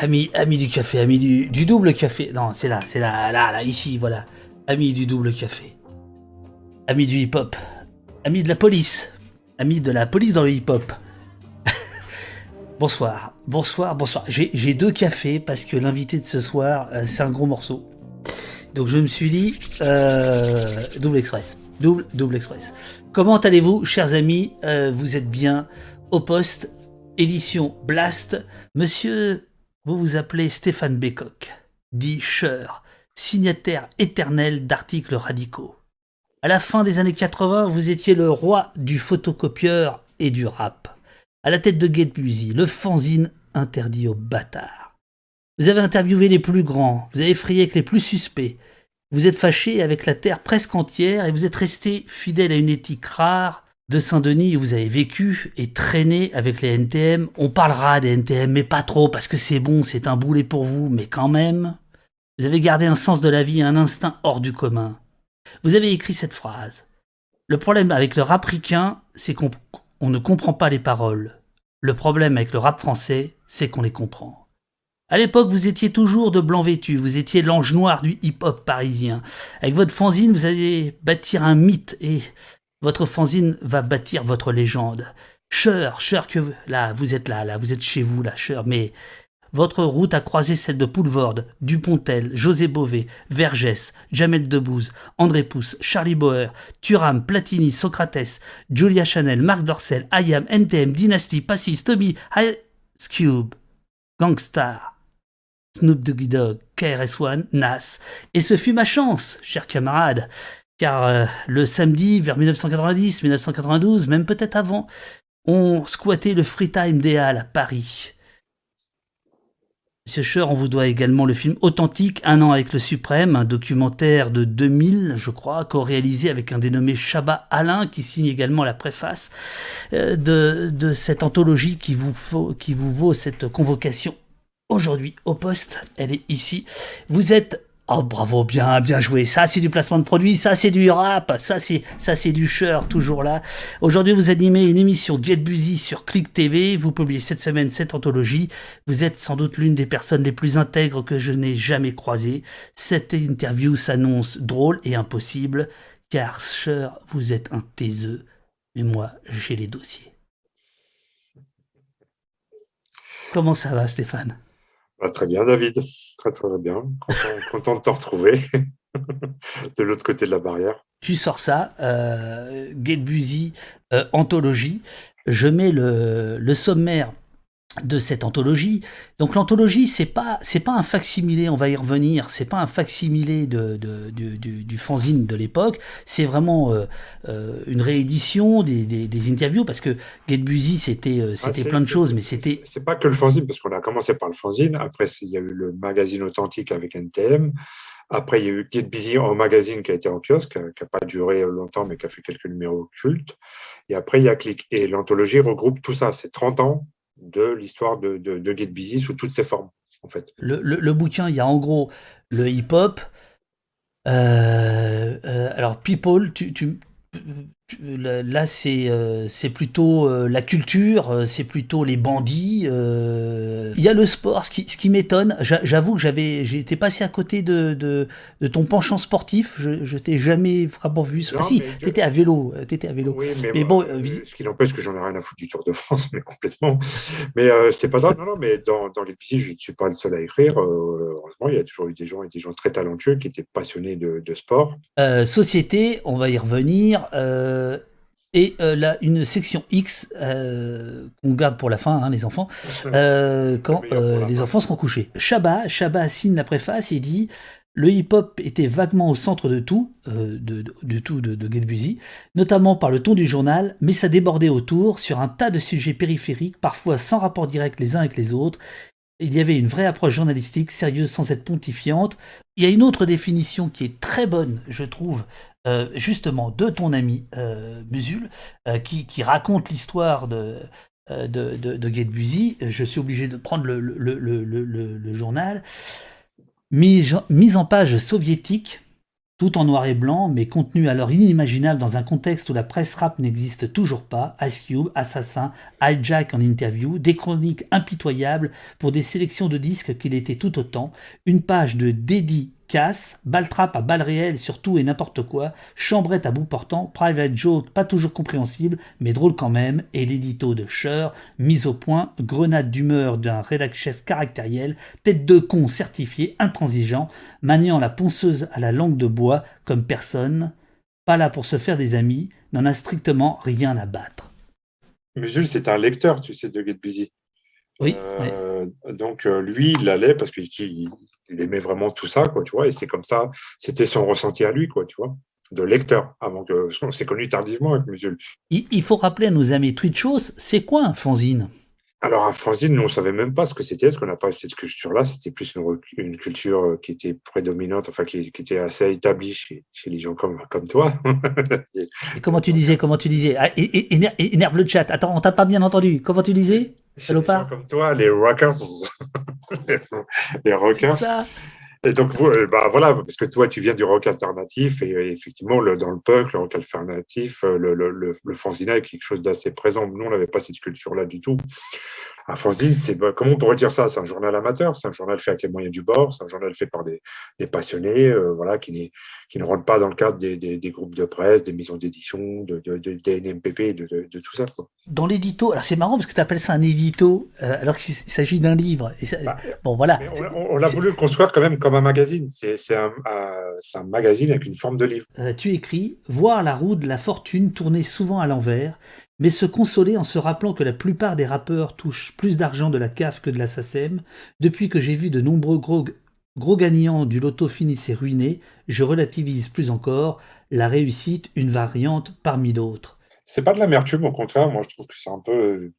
Ami, ami du café, ami du, double café. Non, c'est là, c'est là, là, là, ici, voilà. Ami du double café. Ami du hip-hop. Ami de la police. Ami de la police dans le hip-hop. bonsoir, bonsoir, bonsoir. J'ai j'ai deux cafés parce que l'invité de ce soir, euh, c'est un gros morceau. Donc je me suis dit, euh, double express. Double, double express. Comment allez-vous, chers amis? Euh, Vous êtes bien au poste, édition Blast. Monsieur, vous vous appelez Stéphane Bécoq, dit Cher, signataire éternel d'articles radicaux. À la fin des années 80, vous étiez le roi du photocopieur et du rap. À la tête de Get le fanzine interdit aux bâtards. Vous avez interviewé les plus grands, vous avez effrayé avec les plus suspects. Vous êtes fâché avec la terre presque entière et vous êtes resté fidèle à une éthique rare de Saint-Denis vous avez vécu et traîné avec les NTM. On parlera des NTM, mais pas trop parce que c'est bon, c'est un boulet pour vous, mais quand même. Vous avez gardé un sens de la vie un instinct hors du commun. Vous avez écrit cette phrase. Le problème avec le rap ricain, c'est qu'on on ne comprend pas les paroles. Le problème avec le rap français, c'est qu'on les comprend. À l'époque, vous étiez toujours de blanc vêtu, vous étiez l'ange noir du hip-hop parisien. Avec votre fanzine, vous allez bâtir un mythe et votre fanzine va bâtir votre légende. Cher, cher que vous- là, vous êtes là, là, vous êtes chez vous, là, cher, mais votre route a croisé celle de Poulvorde, Dupontel, José Bové, Vergès, Jamel Debbouze, André Pousse, Charlie Bauer, Thuram, Platini, Socrates, Julia Chanel, Marc Dorcel, IAM, NTM, Dynasty, Passis, Toby, Ice Gangstar, Snoop Doggy Dogg, KRS-One, Nas. Et ce fut ma chance, chers camarades, car euh, le samedi, vers 1990, 1992, même peut-être avant, on squattait le Free Time des Halles à Paris. Monsieur Scheur, on vous doit également le film Authentique, Un an avec le Suprême, un documentaire de 2000, je crois, co-réalisé avec un dénommé Chabat Alain, qui signe également la préface euh, de, cette anthologie qui vous vaut cette convocation aujourd'hui au poste. Elle est ici. Vous êtes Oh bravo, bien, bien joué. Ça c'est du placement de produit, ça c'est du rap, ça c'est, du Cher, toujours là. Aujourd'hui vous animez une émission Get Busy sur Click TV. Vous publiez cette semaine cette anthologie. Vous êtes sans doute l'une des personnes les plus intègres que je n'ai jamais croisées. Cette interview s'annonce drôle et impossible, car Cher, vous êtes un taiseux. Mais moi, j'ai les dossiers. Comment ça va, Stéphane? Ah, très bien, David. Très, très bien. Content, content de te retrouver de l'autre côté de la barrière. Tu sors ça, euh, euh, anthologie. Je mets le, le sommaire de cette anthologie. Donc l'anthologie, c'est pas c'est pas un facsimilé, on va y revenir. C'est pas un facsimilé de, de- du, du- du fanzine de l'époque. C'est vraiment euh, euh, une réédition des, des- des interviews parce que Get Busy c'était euh, Ah, c'était c'est- plein de choses, mais c'était C'est pas que le fanzine, parce qu'on a commencé par le fanzine. Après, il y a eu le magazine authentique avec NTM. Après, il y a eu Get Busy en magazine qui a été en kiosque, qui n'a pas duré longtemps, mais qui a fait quelques numéros cultes. Et après, il y a Click. Et l'anthologie regroupe tout ça. C'est 30 ans de l'histoire de, de, de Get Busy sous toutes ses formes, le, le- le bouquin, il y a en gros le hip-hop. Euh, euh, alors, People, tu- là, c'est euh, c'est plutôt euh, la culture, euh, c'est plutôt les bandits. euh. Il y a le sport, ce qui, ce qui m'étonne. J'a- J'avoue que j'avais j'ai été passé à côté de, de, de ton penchant sportif. Je, je t'ai jamais vraiment vu. Non, Ah si, je- t'étais à vélo. T'étais à vélo. Oui, mais, bon, vis- ce qui n'empêche que j'en ai rien à foutre du Tour de France, mais complètement. Mais c'est pas ça. Non, non, mais dans, dans les je ne suis pas le seul à écrire. Heureusement, il y a toujours eu des gens et des gens très talentueux qui étaient passionnés de, de sport. Société, on va y revenir. euh, et euh, là, une section X euh, qu'on garde pour la fin, hein, les enfants, euh, quand euh, les enfants seront couchés. Chabat, Chabat signe la préface et dit le hip-hop était vaguement au centre de tout, euh, de, de- de tout de, de notamment par le ton du journal, mais ça débordait autour sur un tas de sujets périphériques, parfois sans rapport direct les uns avec les autres. Il y avait une vraie approche journalistique, sérieuse sans être pontifiante. Il y a une autre définition qui est très bonne, je trouve, euh, justement, de ton ami euh, Musul, euh, qui, raconte l'histoire de, de, de, de. Je suis obligé de prendre le, le, le, le, journal. Mise en page soviétique, tout en noir et blanc, mais contenu alors inimaginable dans un contexte où la presse rap n'existe toujours pas, Ice Cube, Assassin, Hijack en interview, des chroniques impitoyables pour des sélections de disques qu'il était tout autant, une page de dédit casse, baltrap à balles réelles sur tout et n'importe quoi, chambrette à bout portant, private joke pas toujours compréhensible, mais drôle quand même, et l'édito de Scher, mise au point, grenade d'humeur d'un rédac chef caractériel, tête de con certifié, intransigeant, maniant la ponceuse à la langue de bois comme personne, pas là pour se faire des amis, n'en a strictement rien à battre. Musul, c'est un lecteur, tu sais, de Get Busy. Oui. Euh, donc euh, lui, il allait parce qu'il il aimait vraiment tout ça, quoi, tu vois, et c'est comme ça, c'était son ressenti à lui, quoi, tu vois, de lecteur, avant que, on s'est connu tardivement avec Musul. Il, il, faut rappeler à nos amis Twitchos, c'est quoi un fanzine? Alors, un fanzine, nous, on savait même pas ce que c'était, parce qu'on n'a pas cette culture-là. C'était plus une, une, culture euh, qui était prédominante, enfin, qui, qui était assez établie chez, chez, les gens comme, comme toi. et comment tu disais Comment tu disais? Ah, et, et, Énerve le chat. Attends, on t'a pas bien entendu. Comment tu disais? Salopard Comme toi, les rockers. les rockers. Ça. Et donc, bah voilà, parce que toi, tu viens du rock alternatif, et, effectivement, le, dans le punk, le rock alternatif, le, le, le, le fanzina est quelque chose d'assez présent. Nous, on n'avait pas cette culture-là du tout. Un fanzine, c'est bah, comment on pourrait dire ça? C'est un journal amateur, c'est un journal fait avec les moyens du bord, c'est un journal fait par des, des passionnés, euh, voilà, qui, qui ne rentrent pas dans le cadre des, des, des groupes de presse, des maisons d'édition, de, de, de, des NMPP, de, tout ça. Quoi. Dans l'édito, alors c'est marrant parce que tu appelles ça un édito, euh, alors qu'il s'agit d'un livre. Et ça, bah, bon, voilà. On, on l'a voulu construire quand même comme un magazine. C'est un, un, magazine avec une forme de livre. Euh, tu écris Voir la roue de la fortune tourner souvent à l'envers mais se consoler en se rappelant que la plupart des rappeurs touchent plus d'argent de la CAF que de la SACEM, depuis que j'ai vu de nombreux gros, gagnants du loto finissent ruinés, je relativise plus encore la réussite, une variante parmi d'autres. C'est pas de l'amertume, au contraire, moi je trouve que c'est un peu.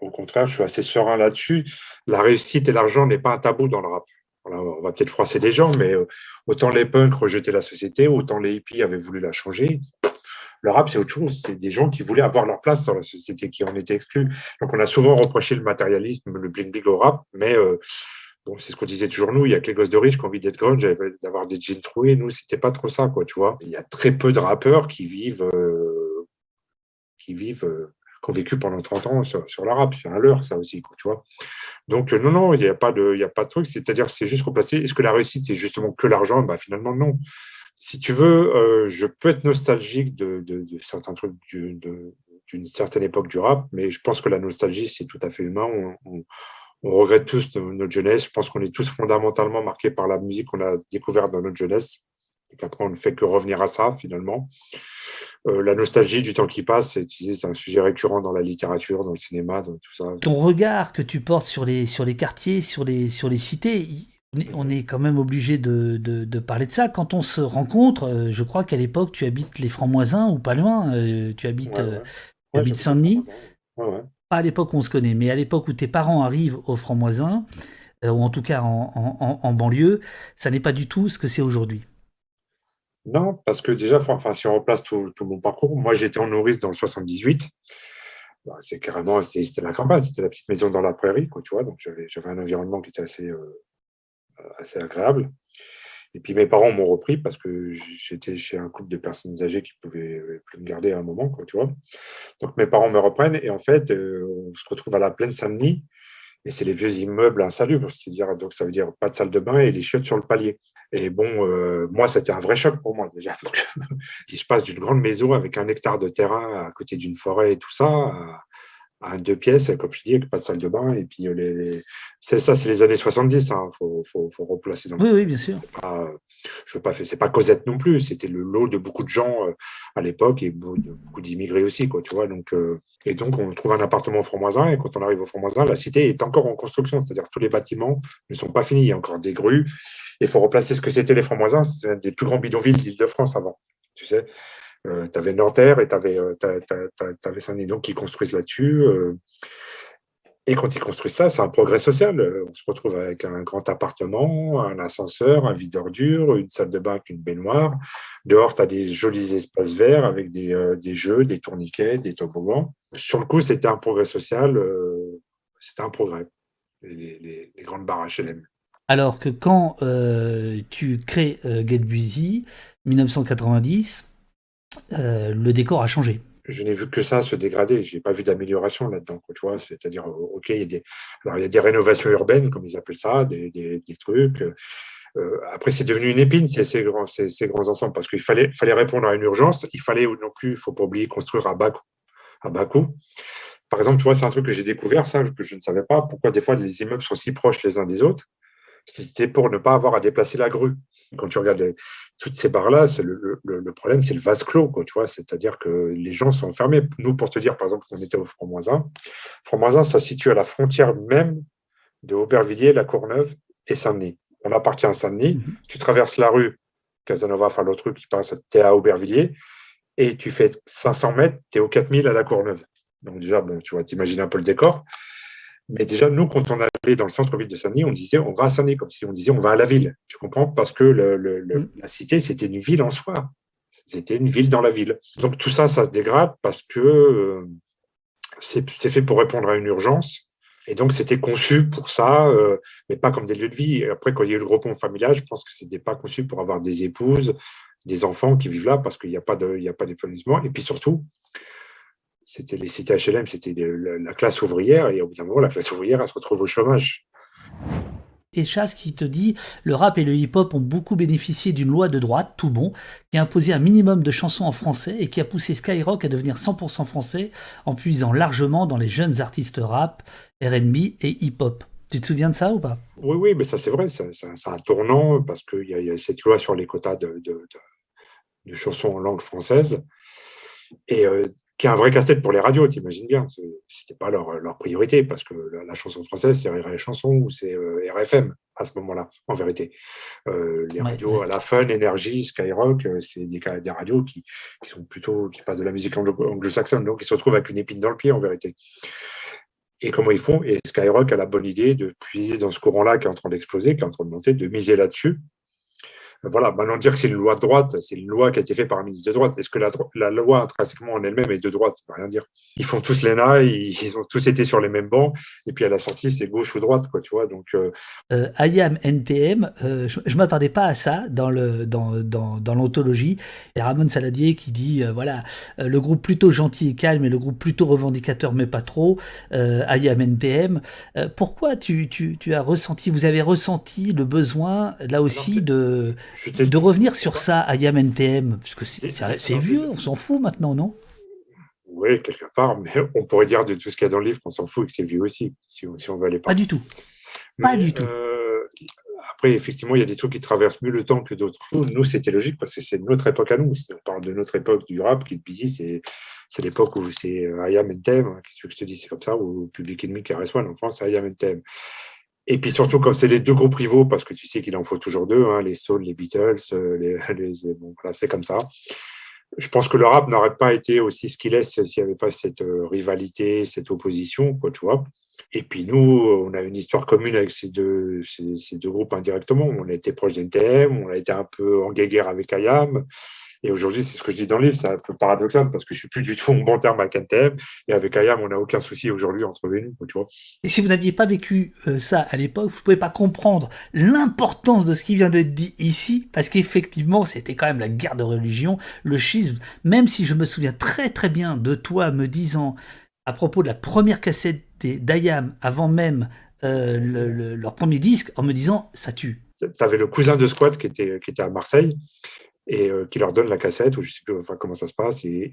Au contraire, je suis assez serein là-dessus. La réussite et l'argent n'est pas un tabou dans le rap. on va peut-être froisser des gens, mais euh, autant les punks rejetaient la société, autant les hippies avaient voulu la changer le rap, c'est autre chose. C'est des gens qui voulaient avoir leur place dans la société, qui en étaient exclus. Donc, on a souvent reproché le matérialisme, le bling-bling au rap, mais euh, bon, c'est ce qu'on disait toujours nous. Il y a que les gosses de riches qui ont envie d'être grunge, d'avoir des jeans troués. Nous, c'était pas trop ça, quoi, tu vois. Il y a très peu de rappeurs qui vivent, euh, qui vivent, euh, qui ont vécu pendant 30 ans sur, sur rap. C'est un leurre, ça aussi, tu vois. Donc, non, non, il n'y a pas de, il y a pas de truc. C'est-à-dire, c'est juste replacer. Est-ce que la réussite, c'est justement que l'argent? Bah, finalement, non si tu veux, euh, je peux être nostalgique de, de, de certains trucs d'une certaine époque du rap, mais je pense que la nostalgie, c'est tout à fait humain. On, on, on regrette tous notre jeunesse. Je pense qu'on est tous fondamentalement marqués par la musique qu'on a découverte dans notre jeunesse. Et qu'après, on ne fait que revenir à ça, finalement. Euh, la nostalgie du temps qui passe, c'est un sujet récurrent dans la littérature, dans le cinéma, dans tout ça. Ton regard que tu portes sur les, sur les quartiers, sur les, sur les cités, on est quand même obligé de, de, parler de ça. Quand on se rencontre, euh, je crois qu'à l'époque, tu habites les Francs-Moisins ou pas loin. Euh, tu habites, ouais, euh, Saint-Denis. Pas à l'époque où on se connaît, mais à l'époque où tes parents arrivent aux Francs-Moisins, ou en tout cas en, en, banlieue, ça n'est pas du tout ce que c'est aujourd'hui. Non, parce que déjà, enfin, si on replace tout, tout mon parcours, moi j'étais en nourrice dans le 78. Bah, c'est carrément, c'était la campagne, c'était la petite maison dans la prairie, quoi, tu vois. Donc j'avais un environnement qui était assez, assez agréable. Et puis mes parents m'ont repris parce que j'étais chez un couple de personnes âgées qui pouvaient euh, plus me garder à un moment, quoi, tu vois. Donc mes parents me reprennent et en fait, euh, on se retrouve à la plaine Saint-Denis et c'est les vieux immeubles insalubres, c'est-à-dire donc ça veut dire pas de salle de bain et les chiottes sur le palier. Et bon, euh, moi, c'était un vrai choc pour moi déjà. Parce que je passe d'une grande maison avec un hectare de terrain à côté d'une forêt et tout ça, deux pièces, comme je dis, avec pas de salle de bain. Et puis, euh, les, c'est ça, c'est les années 70. Il hein, faut, faut, faut, replacer dans Oui, oui, bien sûr. Pas, je veux pas c'est pas Cosette non plus. C'était le lot de beaucoup de gens euh, à l'époque et de beaucoup d'immigrés aussi, quoi, tu vois. Donc, euh, et donc, on trouve un appartement au Franc-Moisin. Et quand on arrive au Franc-Moisin, la cité est encore en construction. C'est-à-dire tous les bâtiments ne sont pas finis. Il y a encore des grues. Il faut replacer ce que c'était les Francs-Moisins. C'est un des plus grands bidonvilles d'Île-de-France avant. Tu sais, euh, tu avais Nanterre et tu avais, euh, Saint-Denis donc qui construisent là-dessus. Euh. et quand ils construisent ça, c'est un progrès social. On se retrouve avec un grand appartement, un ascenseur, un vide d'ordures, une salle de bain avec une baignoire. Dehors, tu as des jolis espaces verts avec des, des, jeux, des tourniquets, des toboggans. Sur le coup, c'était un progrès social. c'était un progrès, les, les, les grandes barres HLM. Alors que quand tu crées Get Busy, 1990, le décor a changé je n'ai vu que ça se dégrader. Je n'ai pas vu d'amélioration là-dedans. Tu vois, c'est-à-dire, OK, il y, a des, alors, il y a des rénovations urbaines, comme ils appellent ça, des, des, trucs. Euh, après, c'est devenu une épine, ces, ces, grands, ces, ces grands ensembles, parce qu'il fallait, fallait répondre à une urgence. Il fallait non plus, il ne faut pas oublier, construire à bas coût. À bas coût. Par exemple, tu vois, c'est un truc que j'ai découvert, ça, que je ne savais pas. Pourquoi des fois les immeubles sont si proches les uns des autres C'était pour ne pas avoir à déplacer la grue. Quand tu regardes toutes ces barres-là, le, le, le, problème, c'est le vase clos, quoi, tu vois, c'est-à-dire que les gens sont fermés. Nous, pour te dire, par exemple, on était au Front-1. Front-1, ça se situe à la frontière même de Aubervilliers, La Courneuve et Saint-Denis. On appartient à Saint-Denis. Mhm. Tu traverses la rue Casanova, enfin l'autre rue qui passe, tu es à Aubervilliers, et tu fais 500 mètres, tu es au 4000 à La Courneuve. Donc déjà, bon, tu vois, t'imagines un peu le décor. Mais déjà, nous, quand on allait dans le centre-ville de Saint-Denis, on disait on va à Saint-Denis, comme si on disait on va à la ville. Tu comprends? Parce que mm. la cité, c'était une ville en soi. C'était une ville dans la ville. Donc tout ça, ça se dégrade parce que euh, c'est fait pour répondre à une urgence. Et donc, c'était conçu pour ça, euh, mais pas comme des lieux de vie. après, quand il y a eu le repos familial, je pense que ce n'était pas conçu pour avoir des épouses, des enfants qui vivent là, parce qu'il n'y a pas d'épanouissement. Et puis surtout, c'était les cités HLM, c'était la classe ouvrière, et au bout d'un moment, la classe ouvrière, elle se retrouve au chômage. Et Chasse qui te dit le rap et le hip-hop ont beaucoup bénéficié d'une loi de droite, tout bon, qui a imposé un minimum de chansons en français et qui a poussé Skyrock à devenir 100% français en puisant largement dans les jeunes artistes rap, RB et hip-hop. Tu te souviens de ça ou pas? Oui, oui, mais ça c'est vrai, c'est un tournant parce qu'il y, a cette loi sur les quotas de, de, chansons en langue française. Et euh, qui est un vrai casse-tête pour les radios, t'imagines bien. C'était pas leur, leur, priorité parce que la, chanson française, c'est RR Chanson ou c'est euh, RFM à ce moment-là, en vérité. Euh, les radios à la Fun, Energy, Skyrock, euh, c'est des, des, radios qui, qui, sont plutôt qui passent de la musique anglo-saxonne, donc ils se retrouvent avec une épine dans le pied, en vérité. Et comment ils font? Et Skyrock a la bonne idée de puiser dans ce courant-là qui est en train d'exploser, qui est en train de monter, de miser là-dessus voilà, maintenant dire que c'est une loi de droite, c'est une loi qui a été faite par un ministre de droite. Est-ce que la, la, loi intrinsèquement en elle-même est de droite? Ça ne veut rien dire. Ils font tous l'ENA, ils, ils, ont tous été sur les mêmes bancs, et puis à la sortie, c'est gauche ou droite, quoi, tu vois. Donc, euh... Euh, IAM NTM, euh, je, ne m'attendais pas à ça dans le dans, dans, dans l'ontologie. Et Ramon Saladier qui dit euh, voilà, euh, le groupe plutôt gentil et calme et le groupe plutôt revendicateur, mais pas trop, IAM NTM. pourquoi tu, tu, tu as ressenti, vous avez ressenti le besoin là aussi de de revenir sur ça à YamNTM, parce que c'est vieux, on s'en fout maintenant, non? Oui, quelque part, mais on pourrait dire de tout ce qu'il y a dans le livre qu'on s'en fout et que c'est vieux aussi, si on, si on veut aller pas. Pas du tout. Pas du tout. Euh, après, effectivement, il y a des trucs qui traversent mieux le temps que d'autres. Nous, c'était logique parce que c'est notre époque à nous. On parle de notre époque du rap, qui c'est c'est l'époque où c'est IAM NTM, hein, qu'est-ce que je te dis, c'est comme ça, ou Public Enemy, KRS-One, en France, c'est IAM NTM. Et puis surtout, comme c'est les deux groupes rivaux, parce que tu sais qu'il en faut toujours deux, hein, les Souls, les Beatles, euh, les, les, bon, voilà, c'est comme ça. Je pense que le rap n'aurait pas été aussi ce qu'il est s'il n'y avait pas cette euh, rivalité, cette opposition, quoi, tu vois. Et puis nous, on a une histoire commune avec ces deux, ces, deux groupes indirectement. On a été proche d'NTM, on a été un peu en guéguerre avec IAM. Et aujourd'hui, c'est ce que je dis dans le livre, c'est un peu paradoxal parce que je suis plus du tout en bon terme avec NTM et avec IAM, on n'a aucun souci aujourd'hui entre nous, tu vois. Et si vous n'aviez pas vécu euh, ça à l'époque, vous ne pouvez pas comprendre l'importance de ce qui vient d'être dit ici, parce qu'effectivement, c'était quand même la guerre de religion, le schisme, même si je me souviens très très bien de toi me disant à propos de la première cassette d'IAM avant même euh, leur premier disque, en me disant ça tue. Tu avais le cousin de Squad qui était, qui était à Marseille et euh, qui leur donne la cassette, ou je sais plus enfin, comment ça se passe. Et,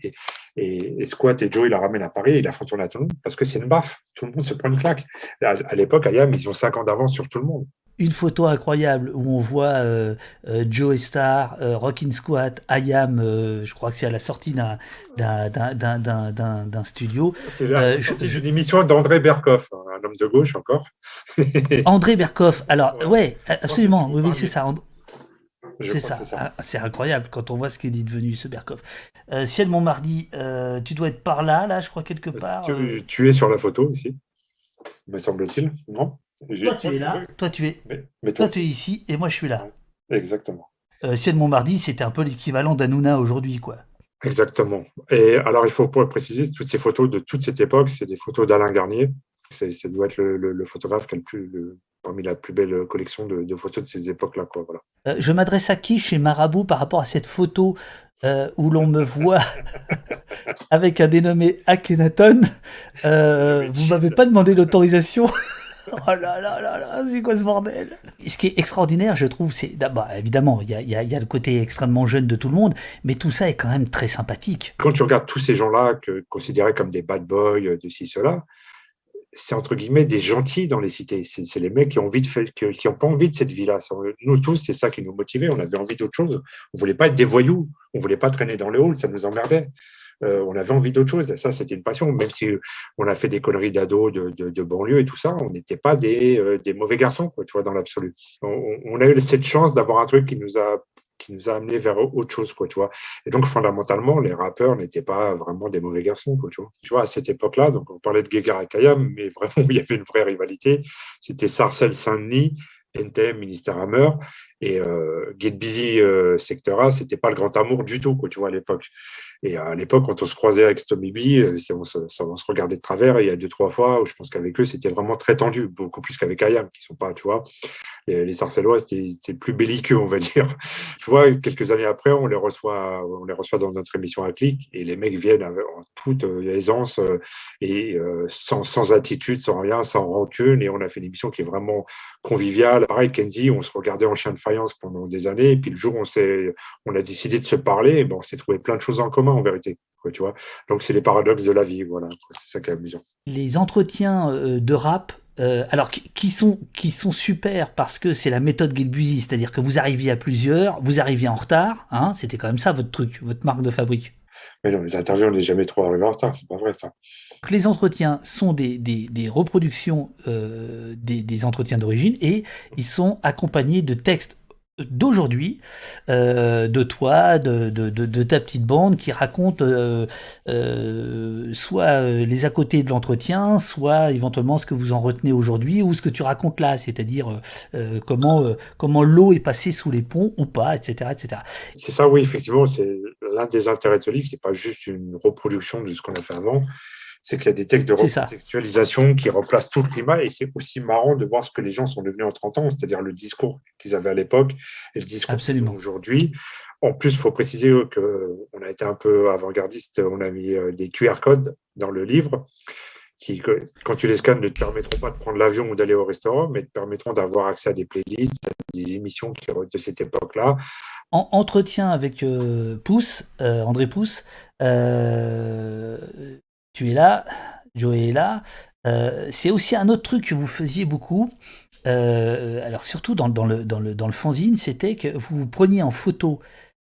et, et, Squat et Joe, ils la ramènent à Paris, et ils la font tourner à tout le monde, parce que c'est une baffe. Tout le monde se prend une claque. À, l'époque, Ayam, ils ont 5 ans d'avance sur tout le monde. Une photo incroyable où on voit euh, euh, Joe Star, Rockin' Squat, Ayam, je crois que c'est à la sortie d'un studio. C'est une émission d'André Berkoff, un homme de gauche encore. André Berkoff, alors ouais, absolument, oui, oui c'est ça. C'est ça, ah, c'est incroyable quand on voit ce qu'il est devenu ce Berkoff. Euh, Ciel Montmardi, euh, tu dois être par là, là, je crois, quelque part. Tu, euh. tu es sur la photo ici, me semble-t-il, non? Toi, tu es là, toi, tu es, mais, toi, tu es ici, et moi, je suis là. Exactement. Euh, Ciel Montmardi, c'était un peu l'équivalent d'Anouna aujourd'hui, quoi. Exactement. Et alors, il faut préciser, toutes ces photos de toute cette époque, c'est des photos d'Alain Garnier. Ça doit être le, photographe qui a le plus, parmi la plus belle collection de, photos de ces époques-là. Voilà. Euh, je m'adresse à qui chez Marabout par rapport à cette photo euh, où l'on me voit avec un dénommé Akhenaton euh, Vous m'avez pas demandé l'autorisation Oh là là là là, c'est quoi ce bordel? Ce qui est extraordinaire, je trouve, c'est d'abord, bah, évidemment, il y a, y, a, y a, le côté extrêmement jeune de tout le monde, mais tout ça est quand même très sympathique. Quand tu regardes tous ces gens-là que considérés comme des bad boys, de ci, cela, c'est entre guillemets des gentils dans les cités. C'est les mecs qui ont qui ont pas envie de cette vie-là. Nous tous, c'est ça qui nous motivait. On avait envie d'autre chose. On voulait pas être des voyous. On voulait pas traîner dans les halls. Ça nous emmerdait. Euh, on avait envie d'autre chose. Ça, c'était une passion. Même si on a fait des conneries d'ados, de, banlieue et tout ça, on n'était pas des, euh, mauvais garçons, quoi, tu vois, dans l'absolu. On, a eu cette chance d'avoir un truc qui nous a qui nous a amené vers autre chose, quoi, tu vois. Et donc, fondamentalement, les rappeurs n'étaient pas vraiment des mauvais garçons, quoi, tu vois. Tu vois, à cette époque-là, donc on parlait de Guégar et Kayam, mais vraiment, il y avait une vraie rivalité. C'était Sarcelles Saint-Denis, NTM, Ministère Hammer, et euh, Get Busy euh, Sector A, c'était pas le grand amour du tout, quoi, tu vois, à l'époque. Et à l'époque, quand on se croisait avec B, euh, on se, on se regardait de travers. Et il y a deux, trois fois où je pense qu'avec eux, c'était vraiment très tendu, beaucoup plus qu'avec Ayam, qui sont pas, tu vois. Les, les Sarcellois, c'était plus belliqueux, on va dire. Tu vois, quelques années après, on les reçoit, on les reçoit dans notre émission à clic et les mecs viennent en toute euh, aisance euh, et sans, sans attitude, sans rien, sans rancune. Et on a fait une émission qui est vraiment conviviale. Pareil, Kenzie, on se regardait en chien de faïence pendant des années. Et puis le jour où on, on a décidé de se parler, bon, on s'est trouvé plein de choses en commun en vérité. tu vois Donc c'est les paradoxes de la vie, voilà. C'est ça qui est amusant. Les entretiens euh, de rap, euh, alors qui sont, qui sont super parce que c'est la méthode Get c'est-à-dire que vous arriviez à plusieurs, vous arriviez en retard, hein, c'était quand même ça votre truc, votre marque de fabrique. Mais non, les interviews, on n'est jamais trop arrivé en retard, c'est pas vrai ça. Les entretiens sont des, des, reproductions euh, des, des, entretiens d'origine et ils sont accompagnés de textes d'aujourd'hui, euh, de toi, de, de, ta petite bande qui raconte euh, euh, soit les à côté de l'entretien, soit éventuellement ce que vous en retenez aujourd'hui ou ce que tu racontes là, c'est-à-dire comment, comment l'eau est passée sous les ponts ou pas, etc. etc. C'est ça, oui, effectivement, c'est l'un des intérêts de ce livre, c'est pas juste une reproduction de ce qu'on a fait avant, c'est qu'il y a des textes de recontextualisation qui remplacent tout le climat et c'est aussi marrant de voir ce que les gens sont devenus en 30 ans, c'est-à-dire le discours qu'ils avaient à l'époque et le discours aujourd'hui. En plus, il faut préciser qu'on a été un peu avant-gardiste, on a mis euh, des QR codes dans le livre qui, quand tu les scannes, ne te permettront pas de prendre l'avion ou d'aller au restaurant, mais te permettront d'avoir accès à des playlists, à des émissions qui, de cette époque-là. En entretien avec euh, Pousse, euh, André Pousse, tu es là, Joey est là. Euh, c'est aussi un autre truc que vous faisiez beaucoup. Euh, alors surtout dans, le, fanzine, c'était que vous preniez en photo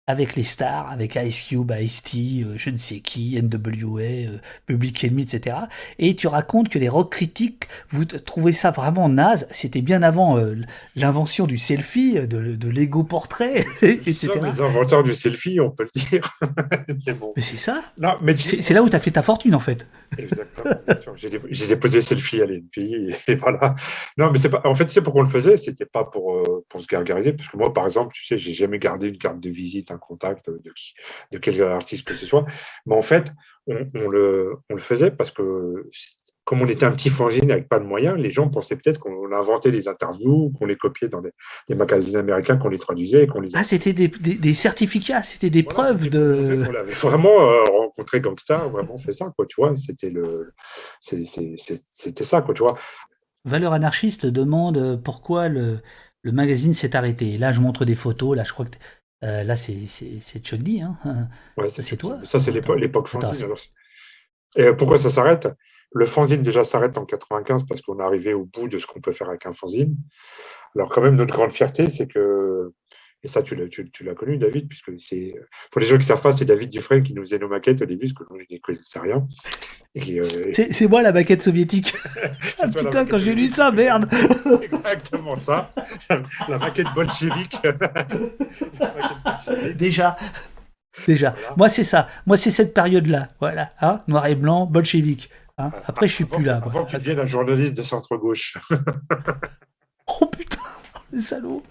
avec les stars, avec Ice Cube, Ice-T, euh, je ne sais qui, NWA, euh, Public Enemy, etc. Et tu racontes que les rock critiques, vous trouvez ça vraiment naze. C'était bien avant euh, l'invention du selfie, de, de l'ego portrait, etc. les inventeurs du selfie, on peut le dire. mais, c'est ça. Non, mais c'est là où tu as fait ta fortune, en fait. Exactement. J'ai déposé selfie à l'NP et voilà. Non, mais c'est pas. En fait, c'est pourquoi on le faisait? C'était pas pour pour se gargariser, parce que moi, par exemple, tu sais, j'ai jamais gardé une carte de visite contact de, de quel artiste que ce soit. Mais en fait, on, le, on le, faisait parce que comme on était un petit fanzine avec pas de moyens, les gens pensaient peut-être qu'on inventait les interviews, qu'on les copiait dans des, magazines américains, qu'on les traduisait, qu'on les. Ah, c'était des, des, certificats, c'était des preuves de. On avait vraiment euh, rencontré Gangsta, vraiment fait ça, quoi, tu vois. C'était le, c'était ça, quoi, tu vois. Valeur anarchiste demande pourquoi le, le magazine s'est arrêté. là, je montre des photos. Là, je crois que euh, là, c'est Chuck D. Hein. c'est toi. Ça, c'est l'époque fanzine. Et pourquoi ça s'arrête? Le fanzine, déjà, s'arrête en 95 parce qu'on est arrivé au bout de ce qu'on peut faire avec un fanzine. Alors, quand même, notre grande fierté, c'est que et ça, tu l'as, tu, l'as connu, David, puisque c'est. Pour les gens qui ne savent pas, c'est David Dufresne qui nous faisait nos maquettes au début, parce que nous, ne connaissait rien. Euh, c'est, moi la maquette soviétique. ah, putain, quand j'ai lu ça, merde Exactement ça. la maquette bolchevique. Déjà. Déjà. Moi, c'est ça. Moi, c'est cette période-là. Voilà. Hein Noir et blanc, bolchevique. Hein Après, je suis plus là. Avant que tu deviennes un journaliste de centre-gauche. oh putain, le salaud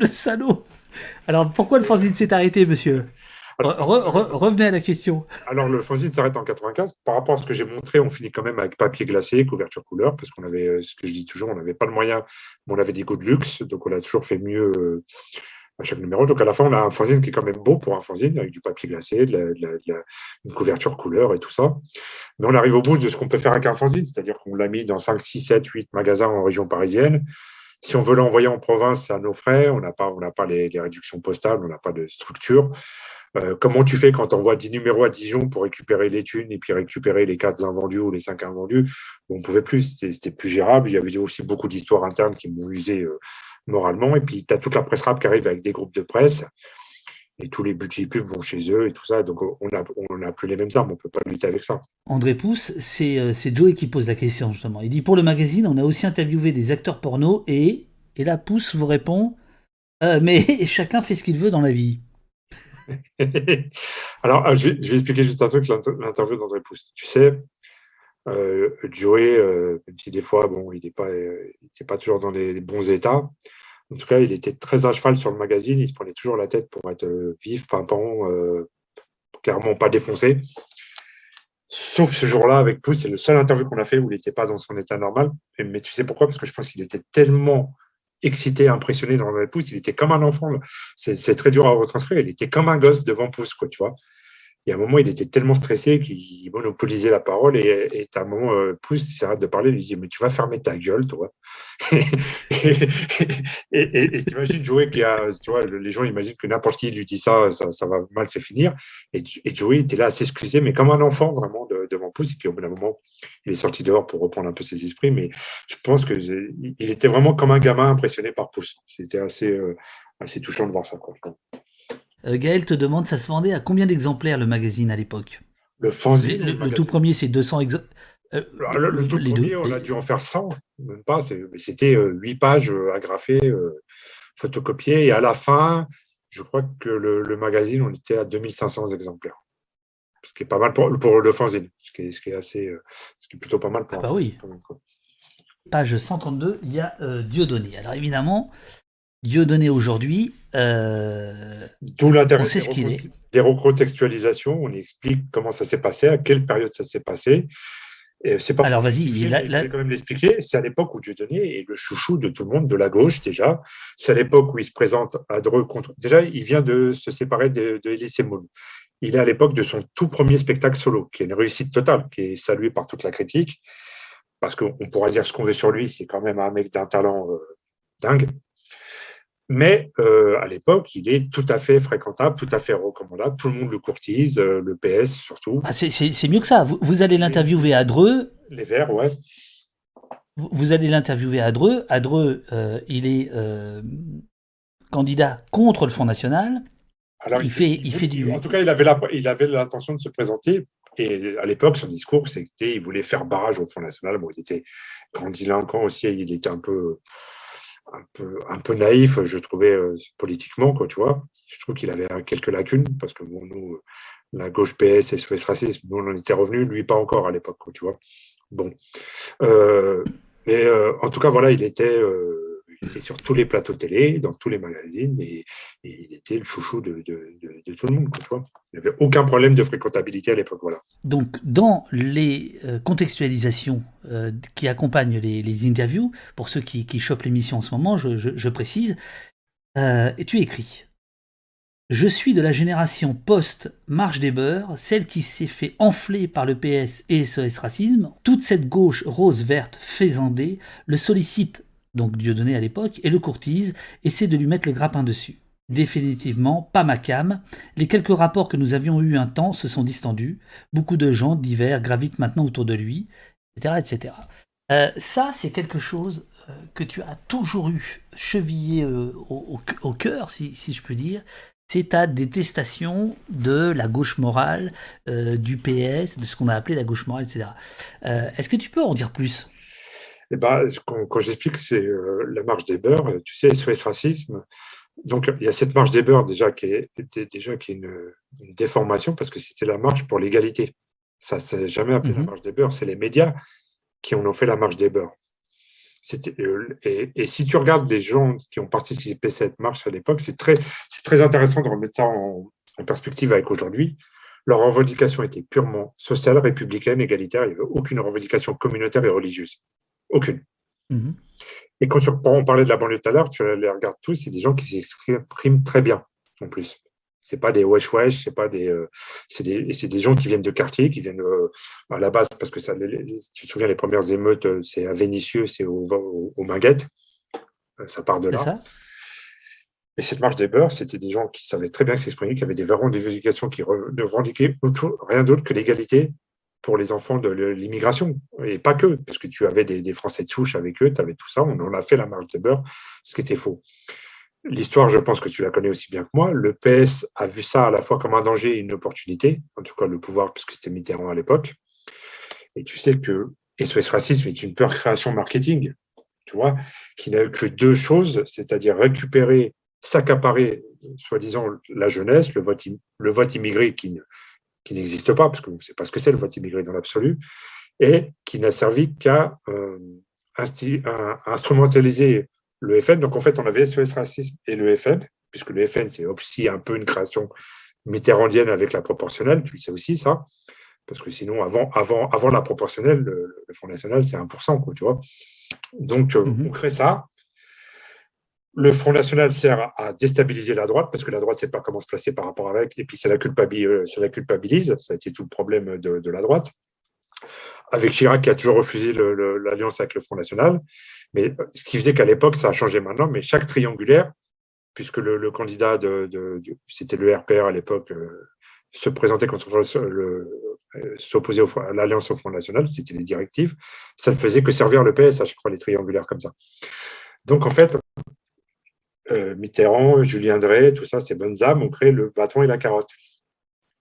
Le salaud Alors, pourquoi le fanzine s'est arrêté, monsieur? Revenez à la question. Alors, le fanzine s'arrête en 95. Par rapport à ce que j'ai montré, on finit quand même avec papier glacé, couverture couleur, parce qu'on avait, ce que je dis toujours, on n'avait pas de moyens, mais on avait des goûts de luxe, donc on a toujours fait mieux euh, à chaque numéro. Donc, à la fin, on a un fanzine qui est quand même beau pour un fanzine, avec du papier glacé, une couverture couleur et tout ça. Mais on arrive au bout de ce qu'on peut faire avec un fanzine, c'est-à-dire qu'on l'a mis dans 5, 6, 7, 8 magasins en région parisienne. Si on veut l'envoyer en province, à nos frais. On n'a pas, on pas les, réductions postales, on n'a pas de structure. Euh, comment tu fais quand tu envoies 10 numéros à Dijon pour récupérer les thunes et puis récupérer les 4 invendus ou les 5 invendus? On ne pouvait plus, c'était plus gérable. Il y avait aussi beaucoup d'histoires internes qui m'ont usé euh, moralement. Et puis, tu as toute la presse rap qui arrive avec des groupes de presse et tous les budgets pubs vont chez eux et tout ça. Donc, on n'a on plus les mêmes armes, on ne peut pas lutter avec ça. André Pousse, euh, c'est Joey qui pose la question, justement. Il dit Pour le magazine, on a aussi interviewé des acteurs porno et. Et là, Pousse vous répond euh, Mais chacun fait ce qu'il veut dans la vie. Alors, euh, je vais, expliquer juste un truc l'interview d'André Pousse. Tu sais, Joey, même si des fois, bon, il n'est pas, pas toujours dans les bons états, en tout cas, il était très à cheval sur le magazine. Il se prenait toujours la tête pour être euh, vif, pimpant, euh, clairement pas défoncé. Sauf ce jour-là avec Pouce, c'est le seul interview qu'on a fait où il n'était pas dans son état normal. Mais tu sais pourquoi? Parce que je pense qu'il était tellement excité, impressionné le Pouce, il était comme un enfant. C'est très dur à retranscrire. Il était comme un gosse devant Pouce, quoi, tu vois. Et à un moment, il était tellement stressé qu'il monopolisait la parole. Et, et à un moment, euh, Pouce s'arrête de parler, il lui dit Mais tu vas fermer ta gueule, toi. et tu imagines Joey qui a, tu vois, les gens imaginent que n'importe qui lui dit ça, ça, va mal se finir. Et, Joey était là à s'excuser, mais comme un enfant vraiment devant Pouce. Et puis au bout d'un moment, il est sorti dehors pour reprendre un peu ses esprits. Mais je pense qu'il était vraiment comme un gamin impressionné par Pouce. C'était assez, euh, assez touchant de voir ça. Euh, Gaël te demande, ça se vendait à combien d'exemplaires le magazine à l'époque? Le fanzine. Le, tout premier, c'est 200 exemplaires. Euh, le, tout premier, on a dû en faire 100, même pas. C'était 8 euh, pages agrafées, photocopiées. Et à la fin, je crois que le, magazine, on était à 2500 exemplaires. Ce qui est pas mal pour, le fanzine. Ce qui est, ce qui est assez, ce qui est plutôt pas mal pour. Ah bah oui. Page 132, il y a Dieudonné. Alors évidemment, Dieu donné aujourd'hui, euh, D'où l'intérêt des, recontextualisations. On explique comment ça s'est passé, à quelle période ça s'est passé. C'est pas Alors vas-y, il a quand même l'expliquer. C'est à l'époque où Dieudonné est le chouchou de tout le monde, de la gauche déjà. C'est à l'époque où il se présente à Dreux contre. Déjà, il vient de se séparer de, de Elie Il est à l'époque de son tout premier spectacle solo, qui est une réussite totale, qui est salué par toute la critique, parce qu'on pourra dire ce qu'on veut sur lui. C'est quand même un mec d'un talent euh, dingue. Mais euh, à l'époque, il est tout à fait fréquentable, tout à fait recommandable. Tout le monde le courtise, euh, le PS surtout. Ah, c'est mieux que ça. Vous, allez l'interviewer à Dreux. Les Verts, ouais. Vous, allez l'interviewer à Dreux. À Dreux, euh, il est candidat contre le Front National. Alors, il, fait, il, fait du. En tout cas, il avait l'intention de se présenter. Et à l'époque, son discours, c'était il voulait faire barrage au Front National. Bon, il était grandiloquent aussi, il était un peu un peu, un peu naïf, je trouvais, euh, politiquement, quoi, tu vois. Je trouve qu'il avait quelques lacunes, parce que bon, nous, la gauche PS, SOS Racisme, nous, on en était revenus, lui, pas encore à l'époque, tu vois. Bon. Euh, mais euh, en tout cas, voilà, il était il était sur tous les plateaux télé, dans tous les magazines, et, il était le chouchou de, tout le monde. Il n'y avait aucun problème de fréquentabilité à l'époque. Voilà. Donc, dans les euh, contextualisations euh, qui accompagnent les, interviews, pour ceux qui, qui chopent l'émission en ce moment, je, précise, euh, et tu écris je suis de la génération post-Marche des Beurs, celle qui s'est fait enfler par le PS et SOS Racisme. Toute cette gauche rose-verte faisandée le sollicite donc Dieudonné à l'époque, et le courtise, essaie de lui mettre le grappin dessus. Définitivement, pas ma cam. Les quelques rapports que nous avions eus un temps se sont distendus. Beaucoup de gens divers gravitent maintenant autour de lui, etc. etc. Euh, ça, c'est quelque chose euh, que tu as toujours eu chevillé euh, au, cœur, si, je puis dire. C'est ta détestation de la gauche morale, du PS, de ce qu'on a appelé la gauche morale, etc. Est-ce que tu peux en dire plus? Eh ben, quand, j'explique que c'est euh, la marche des beurs, euh, tu sais, SOS Racisme, donc il y a cette marche des beurs déjà qui est, déjà qui est une, déformation parce que c'était la marche pour l'égalité. Ça s'est jamais appelé la mhm. marche des beurs, c'est les médias qui en ont fait la marche des beurs. Euh, et, et, si tu regardes les gens qui ont participé à cette marche à l'époque, c'est très, très intéressant de remettre ça en, en perspective avec aujourd'hui, leur revendication était purement sociale, républicaine, égalitaire. Il n'y avait aucune revendication communautaire et religieuse. Aucune. Mhm. Et quand on parlait de la banlieue tout à l'heure, tu les regardes tous, c'est des gens qui s'expriment très bien, en plus. C'est pas des wesh wesh, c'est pas des, euh, c'est des, des, gens qui viennent de quartier, qui viennent euh, à la base parce que ça, tu te souviens les premières émeutes, euh, c'est à Vénissieux, c'est au, au, au Minguette, ça part de là. Et cette marche des beurs, c'était des gens qui savaient très bien s'exprimer, qui avaient des revendications qui revendiquaient rien d'autre que l'égalité pour les enfants de l'immigration. Et pas que, parce que tu avais des, Français de souche avec eux, tu avais tout ça, on en a fait la marche des beurs, ce qui était faux. L'histoire, je pense que tu la connais aussi bien que moi. Le PS a vu ça à la fois comme un danger et une opportunité, en tout cas le pouvoir, puisque c'était Mitterrand à l'époque. Et tu sais que SOS Racisme est une pure création marketing, tu vois, qui n'a eu que deux choses, c'est-à-dire récupérer s'accaparer, soi-disant, la jeunesse, le vote, le vote immigré qui, qui n'existe pas, parce que ne sait pas ce que c'est le vote immigré dans l'absolu, et qui n'a servi qu'à euh, instrumentaliser le FN. Donc en fait, on avait SOS Racisme et le FN, puisque le FN, c'est aussi un peu une création mitterrandienne avec la proportionnelle, tu le sais aussi ça, parce que sinon, avant, avant, avant la proportionnelle, le, Front National, c'est 1%, quoi, tu vois. Donc, euh, mhm. on crée ça, le Front National sert à déstabiliser la droite parce que la droite ne sait pas comment se placer par rapport avec, et puis ça la, culpabilise, euh, ça la culpabilise. Ça a été tout le problème de, la droite. Avec Chirac qui a toujours refusé l'alliance avec le Front National. Mais euh, ce qui faisait qu'à l'époque, ça a changé maintenant, mais chaque triangulaire, puisque le, candidat de, c'était le RPR à l'époque, euh, se présentait contre le, s'opposer à l'alliance au Front National, c'était les directives, ça ne faisait que servir le PS à chaque fois les triangulaires comme ça. Donc en fait, euh, Mitterrand, Julien Drey, tout ça, ces bonnes âmes ont créé le bâton et la carotte.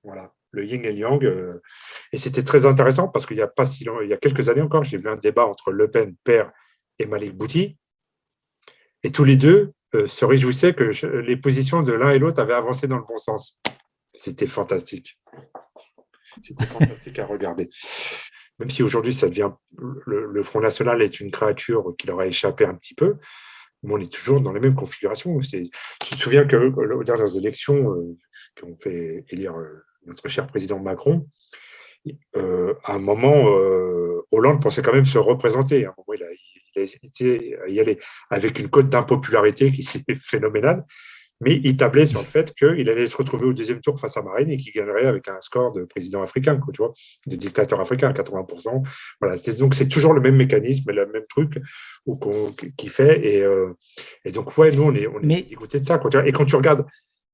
Voilà, le yin et le yang. Euh, et c'était très intéressant parce qu'il y a pas si il y a quelques années encore, j'ai vu un débat entre Le Pen, père, et Malik Bouti. Et tous les deux euh, se réjouissaient que les positions de l'un et l'autre avaient avancé dans le bon sens. C'était fantastique. C'était fantastique à regarder. Même si aujourd'hui, ça devient. le, Front National est une créature qui leur a échappé un petit peu on est toujours dans les mêmes configurations. Tu te souviens que aux dernières élections euh, qui ont fait élire euh, notre cher président Macron, euh, à un moment, Hollande pensait quand même se représenter. Il a, il a hésité à y aller avec une cote d'impopularité qui est phénoménale mais il tablait sur le fait qu'il allait se retrouver au deuxième tour face à Marine et qu'il gagnerait avec un score de président africain, quoi, tu vois, de dictateur africain, 80%. Voilà, donc c'est toujours le même mécanisme, le même truc qui fait. Et, euh, et, donc, ouais, nous, on est, on est de ça. et quand tu regardes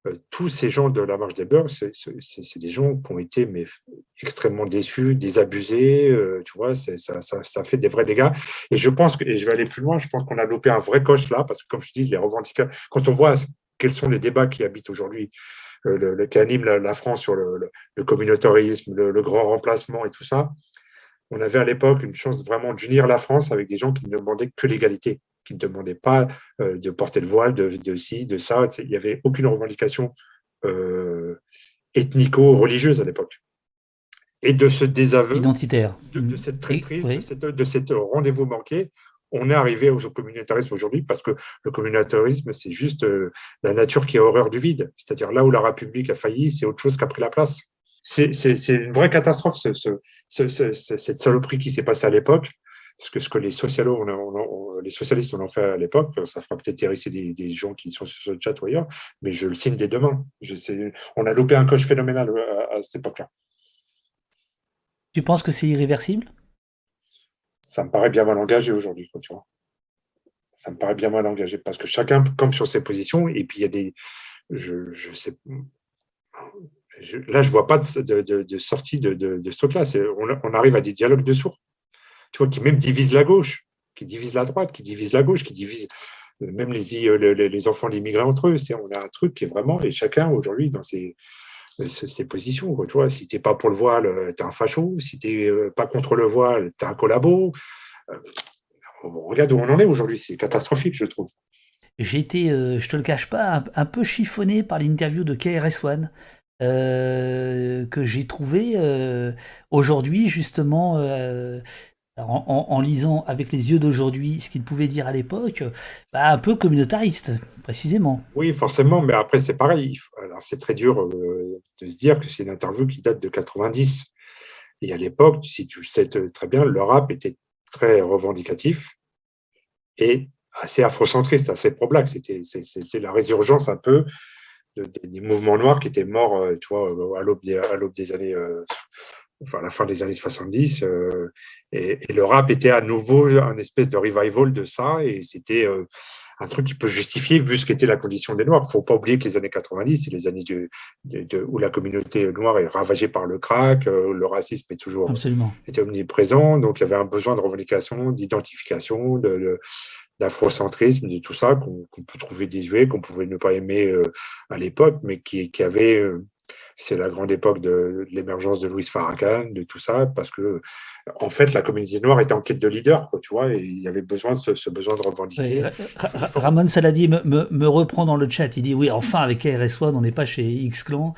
euh, tous ces gens de la marche des beurs, c'est des gens qui ont été mais, extrêmement déçus, désabusés, euh, tu vois, ça, ça, ça, fait des vrais dégâts. Et je pense que, et je vais aller plus loin, je pense qu'on a loupé un vrai coche là, parce que comme je dis, les revendications, quand on voit quels sont les débats qui habitent aujourd'hui, euh, qui animent la, France sur le, communautarisme, le, grand remplacement et tout ça. On avait à l'époque une chance vraiment d'unir la France avec des gens qui ne demandaient que l'égalité, qui ne demandaient pas euh, de porter le voile, de, de ci, de ça. Il n'y avait aucune revendication euh, ethnico-religieuse à l'époque. Et de ce désaveu, identitaire, de, cette traîtrise, de, de cet rendez-vous manqué, on est arrivé au communautarisme aujourd'hui parce que le communautarisme, c'est juste euh, la nature qui a horreur du vide. C'est-à-dire là où la République a failli, c'est autre chose qui a pris la place. C'est une vraie catastrophe, cette saloperie qui s'est passée à l'époque. Ce que, ce que les, socialistes en ont fait à l'époque, ça fera peut-être hérisser des, gens qui sont sur ce chat ou ailleurs, mais je le signe dès demain. On a loupé un coche phénoménal euh, à cette époque-là. Tu penses que c'est irréversible? Ça me paraît bien mal engagé aujourd'hui, tu vois. Ça me paraît bien mal engagé parce que chacun comme sur ses positions et puis il y a des. Je, je sais. là, je vois pas de, sortie de, ce truc-là. On, on, arrive à des dialogues de sourds, tu vois, qui même divisent la gauche, qui divisent la droite, qui divisent la gauche, qui divisent même les, les, les enfants d'immigrés entre eux. On a un truc qui est vraiment, et chacun aujourd'hui dans ses, ces positions. Tu vois, si tu n'es pas pour le voile, euh, tu es un facho. Si tu n'es euh, pas contre le voile, tu es un collabo. Euh, regarde où on en est aujourd'hui. C'est catastrophique, je trouve. J'ai été, je te le cache pas, un, peu chiffonné par l'interview de KRS-One. que j'ai trouvé aujourd'hui justement en, lisant avec les yeux d'aujourd'hui ce qu'il pouvait dire à l'époque, bah, un peu communautariste, précisément. Oui, forcément, mais après c'est pareil. C'est très dur euh, de se dire que c'est une interview qui date de 90. Et à l'époque, si tu le sais très bien, le rap était très revendicatif et assez afrocentriste, assez pro-black. C'est la résurgence un peu des mouvements noirs qui étaient morts, euh, vois, à l'aube des, années euh, enfin la fin des années 70, euh, et, le rap était à nouveau un espèce de revival de ça, et c'était euh, un truc qui peut justifier vu ce qu'était la condition des Noirs. Il faut pas oublier que les années 90, c'est les années de, où la communauté noire est ravagée par le crack, euh, le racisme est toujours Absolument. était omniprésent, donc il y avait un besoin de revendication, d'identification, de, d'afrocentrisme, de tout ça qu'on peut trouver désuet, qu'on pouvait ne pas aimer à l'époque, mais qui, qui avait c'est la grande époque de, l'émergence de Louis Farrakhan, de tout ça, parce que en fait, la communauté noire était en quête de leader, quoi, tu vois, et il y avait besoin de ce, besoin de revendiquer. Ramon Saladi me, reprend dans le chat. Il dit oui, enfin avec KRS-One, on n'est pas chez X Clan.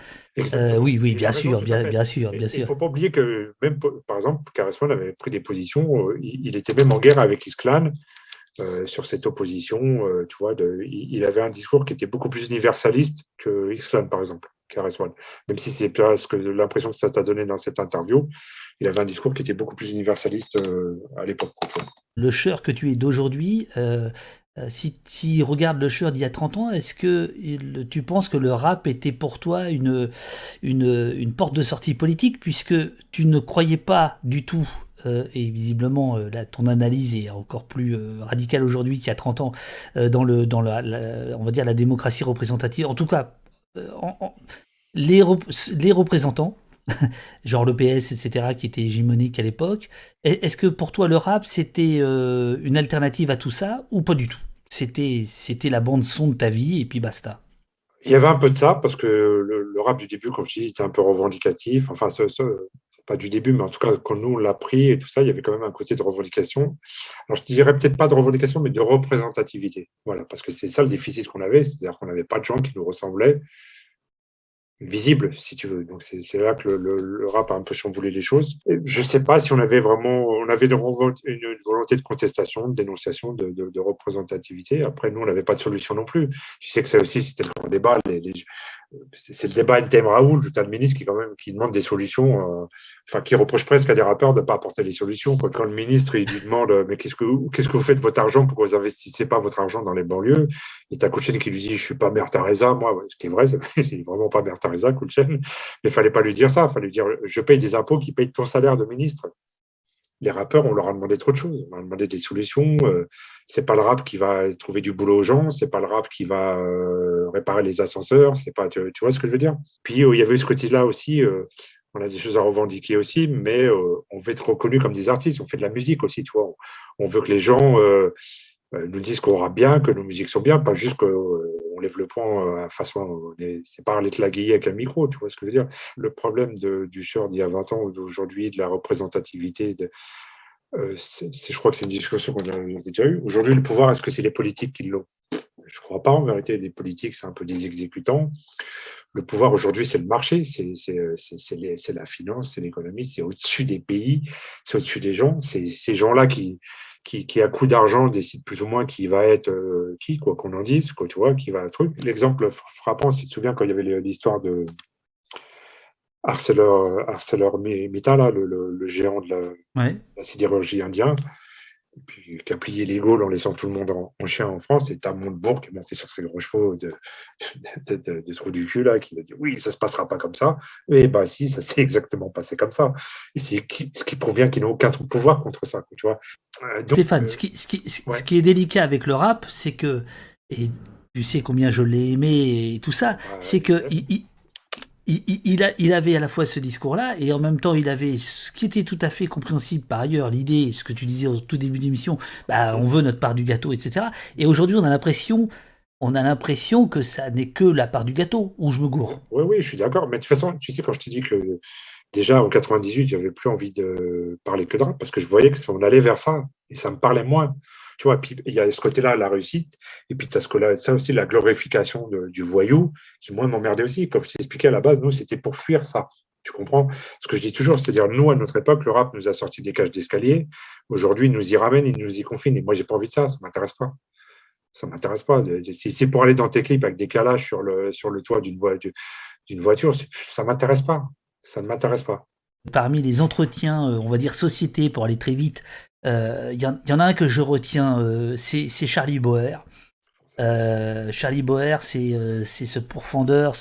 Euh, oui, oui, bien sûr, bien, bien, sûr, bien sûr. Il ne faut pas oublier que même, par exemple, KRS-One avait pris des positions. Euh, il, était même en guerre avec X Clan. Euh, sur cette opposition, tu vois, de, il, avait un discours qui était beaucoup plus universaliste que X-Clan, par exemple. Même si c'est que l'impression que ça t'a donné dans cette interview, il avait un discours qui était beaucoup plus universaliste euh, à l'époque. Le Cher que tu es d'aujourd'hui, euh, euh, si tu regardes le Cher d'il y a 30 ans, est-ce que tu penses que le rap était pour toi une, une, porte de sortie politique, puisque tu ne croyais pas du tout et visiblement ton analyse est encore plus radicale aujourd'hui qu'il y a 30 ans dans le dans la, on va dire la démocratie représentative en tout cas euh, les, représentants, genre le etc., qui étaient hégémoniques à l'époque, est-ce que pour toi le rap c'était euh, une alternative à tout ça ou pas du tout? C'était la bande son de ta vie et puis basta. Il y avait un peu de ça parce que le, rap du début, comme je dis, était un peu revendicatif. Enfin, ce, pas du début, mais en tout cas, quand nous on l'a pris et tout ça, il y avait quand même un côté de revendication. Alors, je dirais peut-être pas de revendication, mais de représentativité. Voilà, parce que c'est ça le déficit qu'on avait, c'est-à-dire qu'on n'avait pas de gens qui nous ressemblaient visible, si tu veux. Donc c'est là que le, rap a un peu chamboulé les choses. je ne sais pas si on avait vraiment, on avait une, volonté de contestation, de dénonciation, de, représentativité. Après, nous, on n'avait pas de solution non plus. Tu sais que ça aussi, c'était le grand débat. C'est le débat NTM Raoul, tu as le ministre qui, quand même, qui demande des solutions, euh, enfin, qui reproche presque à des rappeurs de ne pas apporter les solutions. Quand le ministre, il lui demande, mais qu'est-ce que, que vous faites de votre argent, pourquoi vous investissez pas votre argent dans les banlieues? Et tu as Kouchen qui lui dit, je suis pas mère Teresa, moi, ce qui est vrai, c'est vraiment pas mère Teresa, Kouchen. Mais il fallait pas lui dire ça, il fallait lui dire, je paye des impôts qui payent ton salaire de ministre les rappeurs, on leur a demandé trop de choses. On leur a demandé des solutions. Euh, c'est pas le rap qui va trouver du boulot aux gens. C'est pas le rap qui va euh, réparer les ascenseurs. C'est pas, tu, vois ce que je veux dire? Puis euh, il y avait ce côté-là aussi. on a des choses à revendiquer aussi, mais on veut être reconnu comme des artistes. On fait de la musique aussi, tu vois? On veut que les gens nous disent qu'on rappe bien, que nos musiques sont bien, pas juste lève le poing à façon. C'est pas aller te la avec un micro, tu vois ce que je veux dire. Le problème du short d'il y a 20 ans ou d'aujourd'hui, de la représentativité, de, je crois que c'est une discussion qu'on a déjà eue. Aujourd'hui, le pouvoir, est-ce que c'est les politiques qui l'ont? Je crois pas, en vérité. Les politiques, c'est un peu des exécutants. Le pouvoir, aujourd'hui, c'est le marché, c'est la finance, c'est l'économie, c'est au-dessus des pays, c'est au-dessus des gens. C'est ces gens-là qui, qui, à coup d'argent décide plus ou moins qui va être euh, qui, quoi qu'on en dise, quoi, tu vois, qui va truc. L'exemple frappant, si tu te souviens, quand il y avait l'histoire de Arcelor, Arcelor-Mittal, le, le, géant de la sidérurgie indien, puis qui a plié les Gaules en laissant tout le monde en, chien en France, et t'as Montebourg qui est monté sur ses gros chevaux de, de, de, de, trou du cul, là, qui a dit oui, ça se passera pas comme ça. Et bah si, ça s'est exactement passé comme ça. Et ce qui prouve bien qu'ils n'ont aucun pouvoir contre ça, tu vois. Euh, Stéphane, ce, qui, ce, qui, ce qui est délicat avec le rap, c'est que, et tu sais combien je l'ai aimé et tout ça, c'est que il, il, il, avait à la fois ce discours-là et en même temps il avait ce qui était tout à fait compréhensible par ailleurs, l'idée, ce que tu disais au tout début d'émission, bah, on veut notre part du gâteau, etc. Et aujourd'hui on a l'impression, on a l'impression que ça n'est que la part du gâteau, où je me gourre. Oui, oui, je suis d'accord. Mais de toute façon, tu sais, quand je te dis que déjà en 98, j'avais plus envie de parler que de rap parce que je voyais que on allait vers ça et ça me parlait moins. Tu vois, puis il y a ce côté-là, la réussite, et puis tu as ce là ça aussi, la glorification du voyou, qui moi m'emmerdait aussi. Comme je t'expliquais à la base, nous, c'était pour fuir ça. Tu comprends? Ce que je dis toujours, c'est-à-dire, nous, à notre époque, le rap nous a sorti des cages d'escalier. Aujourd'hui, il nous y ramène, il nous y confine. Et moi, j'ai pas envie de ça, ça m'intéresse pas. Ça m'intéresse pas. Si c'est pour aller dans tes clips avec des calages sur le, sur le toit d'une voiture, ça m'intéresse pas. Ça ne m'intéresse pas. Parmi les entretiens, euh, on va dire société, pour aller très vite, euh, il y, en a un que je retiens, euh, c'est Charlie Boer. Charlie Boer, c'est ce pourfendeur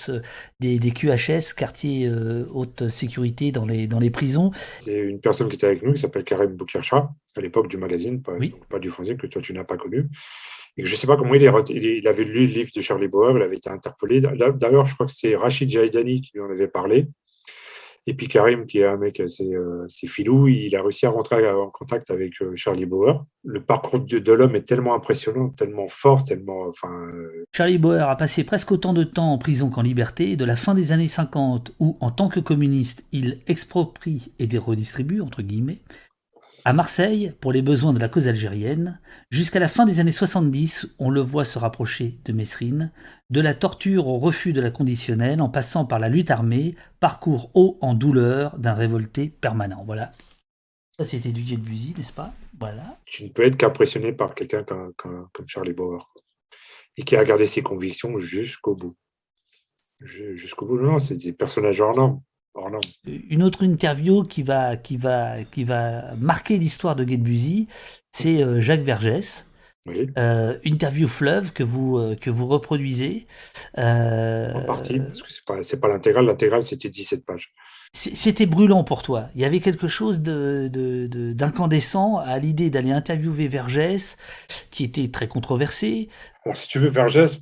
des, des, QHS, quartier haute sécurité dans les, dans les prisons. C'est une personne qui était avec nous qui s'appelle Karim Boukircha, à l'époque du magazine, pas, pas du fanzine que toi tu n'as pas connu. Et je ne sais pas comment il, est, il, avait lu le livre de Charlie Boer, il avait été interpellé. D'ailleurs, je crois que c'est Rachid Jaidani qui lui en avait parlé. Et puis Karim, qui est un mec assez, euh, filou, il a réussi à rentrer en contact avec euh, Charlie Bauer. Le parcours de, l'homme est tellement impressionnant, tellement fort, tellement. Euh, Charlie Bauer a passé presque autant de temps en prison qu'en liberté, de la fin des années 50, où, en tant que communiste, il exproprie et redistribue, entre guillemets, à Marseille, pour les besoins de la cause algérienne, jusqu'à la fin des années 70, on le voit se rapprocher de Mesrine, de la torture au refus de la conditionnelle, en passant par la lutte armée, parcours haut en douleur d'un révolté permanent. Voilà. Ça, c'était du de Buzy, n'est-ce pas? Voilà. Tu ne peux être qu'impressionné par quelqu'un comme, Charlie Bauer, et qui a gardé ses convictions jusqu'au bout. Jusqu'au bout, non, c'est des personnages hors normes. Une autre interview qui va, qui va, qui va marquer l'histoire de Get c'est euh, Jacques Vergès. Euh, interview fleuve que vous, euh, que vous reproduisez. en partie, parce que ce n'est pas, l'intégrale. L'intégrale, c'était 17 pages. C'était brûlant pour toi. Il y avait quelque chose d'incandescent à l'idée d'aller interviewer Vergès, qui était très controversé. Alors, si tu veux, Vergès,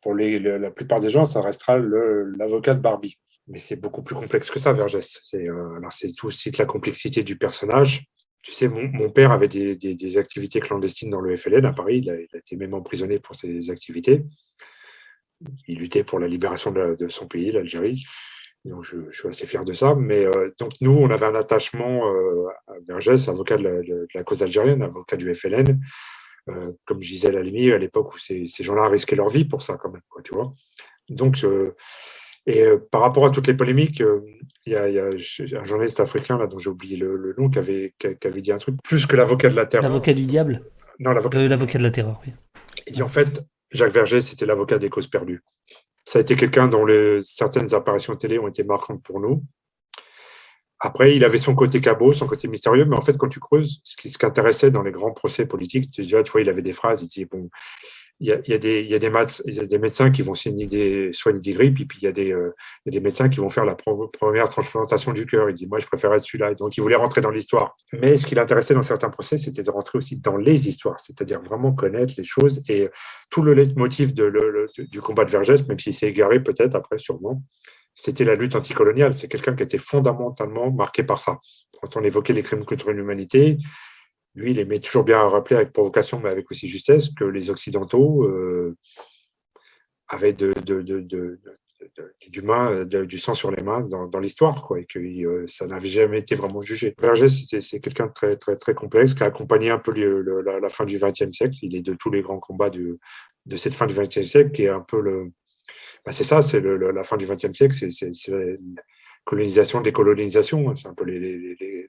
pour la plupart des gens, ça restera l'avocat de Barbie mais c'est beaucoup plus complexe que ça, Vergès. C'est euh, tout aussi la complexité du personnage. Tu sais, mon, père avait des, activités clandestines dans le FLN à Paris. Il a, été même emprisonné pour ses activités. Il luttait pour la libération de, son pays, l'Algérie. Donc, je, suis assez fier de ça. Mais euh, donc, nous, on avait un attachement euh, à Vergès, avocat de la, cause algérienne, avocat du FLN. comme je disais à à l'époque où ces, gens-là risquaient leur vie pour ça, quand même. Donc, et euh, par rapport à toutes les polémiques, euh, il y, a un journaliste africain, là, dont j'ai oublié le, nom, qui avait, qui avait, dit un truc plus que l'avocat de la terreur. L'avocat du diable Non, l'avocat. Euh, l'avocat de la terreur, oui. Il dit en fait, Jacques Verger, c'était l'avocat des causes perdues. Ça a été quelqu'un dont les, certaines apparitions télé ont été marquantes pour nous. Après, il avait son côté cabot, son côté mystérieux, mais en fait, quand tu creuses, ce qui, ce qui intéressait dans les grands procès politiques, tu vois, il avait des phrases, il disait, bon, il y, a, des, y médecins qui vont soigner des, soigner des grippes, et puis il y, a des, euh, y a des médecins qui vont faire la première transplantation du cœur. Il dit, moi, je préfère être celui-là. Donc, il voulait rentrer dans l'histoire. Mais ce qui l'intéressait dans certains procès, c'était de rentrer aussi dans les histoires, c'est-à-dire vraiment connaître les choses. Et tout le leitmotiv du combat de Vergès, même s'il s'est égaré peut-être après, sûrement, c'était la lutte anticoloniale. C'est quelqu'un qui était fondamentalement marqué par ça. Quand on évoquait les crimes contre l'humanité, lui, il aimait toujours bien rappeler avec provocation, mais avec aussi justesse, que les Occidentaux avaient du, sang sur les mains dans, l'histoire, et que euh, ça n'avait jamais été vraiment jugé. Vergès, c'est quelqu'un de très, très, complexe, qui a accompagné un peu la, fin du XXe siècle. Il est de tous les grands combats de, cette fin du XXe siècle, qui est un peu le. Bah, c'est ça, c'est la fin du XXe siècle, c'est colonisation, décolonisation, c'est un peu les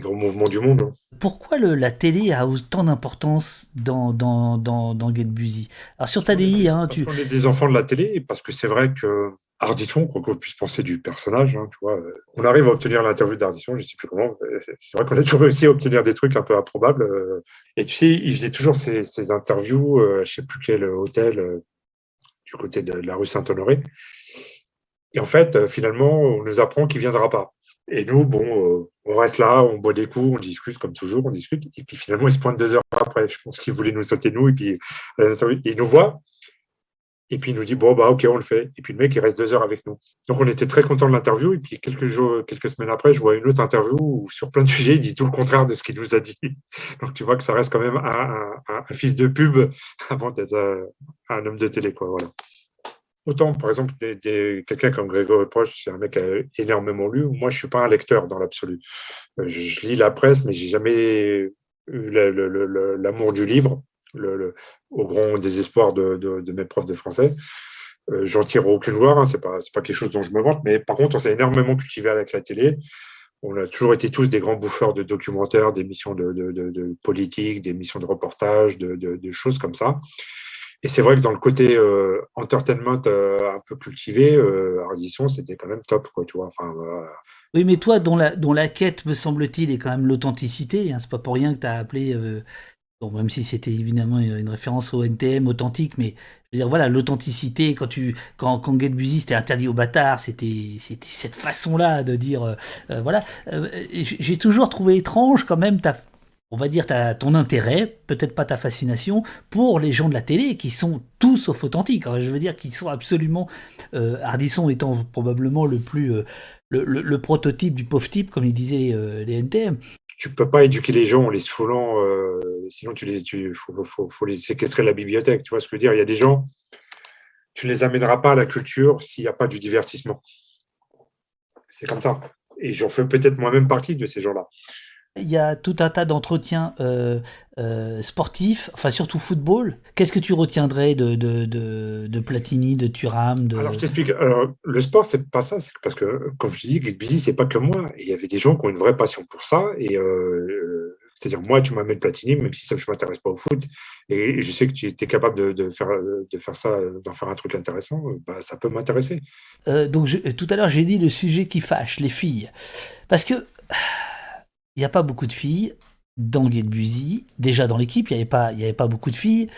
grands mouvements du monde. Pourquoi le, la télé a autant d'importance dans, dans, dans, dans Get Busy Alors sur ta DI, hein, tu... On est des enfants de la télé, parce que c'est vrai que Ardisson, quoi qu'on puisse penser du personnage, hein, tu vois, euh, on arrive à obtenir l'interview d'Ardisson, je ne sais plus comment. Euh, c'est vrai qu'on a toujours réussi à obtenir des trucs un peu improbables. Euh. Et tu sais, il faisait toujours ces, interviews, je ne sais plus quel hôtel, du côté de la rue Saint-Honoré. Et en fait, finalement, on nous apprend qu'il ne viendra pas. Et nous, bon, euh, on reste là, on boit des coups, on discute comme toujours, on discute. Et puis finalement, il se pointe deux heures après. Je pense qu'il voulait nous sauter nous. Et puis euh, il nous voit. Et puis il nous dit bon bah ok on le fait. Et puis le mec il reste deux heures avec nous. Donc on était très content de l'interview. Et puis quelques jours, quelques semaines après, je vois une autre interview où sur plein de sujets il dit tout le contraire de ce qu'il nous a dit. Donc tu vois que ça reste quand même un, un fils de pub avant d'être euh, un homme de télé quoi. Voilà. Autant, par exemple, quelqu'un comme Grégory Proche, c'est un mec qui a énormément lu. Moi, je suis pas un lecteur dans l'absolu. Euh, je lis la presse, mais j'ai jamais eu l'amour du livre, au grand désespoir de, mes profs de français. Euh, J'en tire aucune gloire, hein, c'est pas, pas quelque chose dont je me vante, mais par contre, on s'est énormément cultivé avec la télé. On a toujours été tous des grands bouffeurs de documentaires, d'émissions de, de, de, de, politique, d'émissions de reportage, de, de, choses comme ça. Et c'est vrai que dans le côté euh, entertainment euh, un peu cultivé, euh, Ardisson, c'était quand même top, quoi, tu vois. Oui, mais toi, dont la, la quête, me semble-t-il, est quand même l'authenticité. Hein, c'est pas pour rien que tu as appelé, euh, bon, même si c'était évidemment une référence au NTM authentique, mais je veux dire, voilà, l'authenticité, quand tu, quand, quand c'était interdit aux bâtards, c'était, cette façon-là de dire, voilà. J'ai toujours trouvé étrange quand même ta, on va dire, ton intérêt, peut-être pas ta fascination, pour les gens de la télé qui sont tous sauf authentiques. Je veux dire, qui sont absolument. Euh, étant probablement le plus. Euh, le, prototype du pauvre type, comme il disait euh, les NTM. Tu peux pas éduquer les gens en les saoulant, euh, sinon tu les, tu, faut, faut, faut, les séquestrer de la bibliothèque. Tu vois ce que je veux dire Il y a des gens, tu ne les amèneras pas à la culture s'il n'y a pas du divertissement. C'est comme ça. Et j'en fais peut-être moi-même partie de ces gens-là. Il y a tout un tas d'entretiens euh, euh, sportifs, enfin surtout football. Qu'est-ce que tu retiendrais de, de, de, de Platini, de Thuram de... Alors je t'explique. Alors, le sport, c'est pas ça. C'est parce que, comme je dis, Busy, c'est pas que moi. Il y avait des gens qui ont une vraie passion pour ça. Et euh, c'est-à-dire, moi, tu m'amènes Platini, même si ça, je m'intéresse pas au foot. Et je sais que tu étais capable de, de, faire, de faire ça, d'en faire un truc intéressant. Bah, ça peut m'intéresser. Euh, donc, je, tout à l'heure, j'ai dit le sujet qui fâche, les filles. Parce que il n'y a pas beaucoup de filles dans Get Busy. Déjà dans l'équipe, il n'y avait, pas, avait pas beaucoup de filles.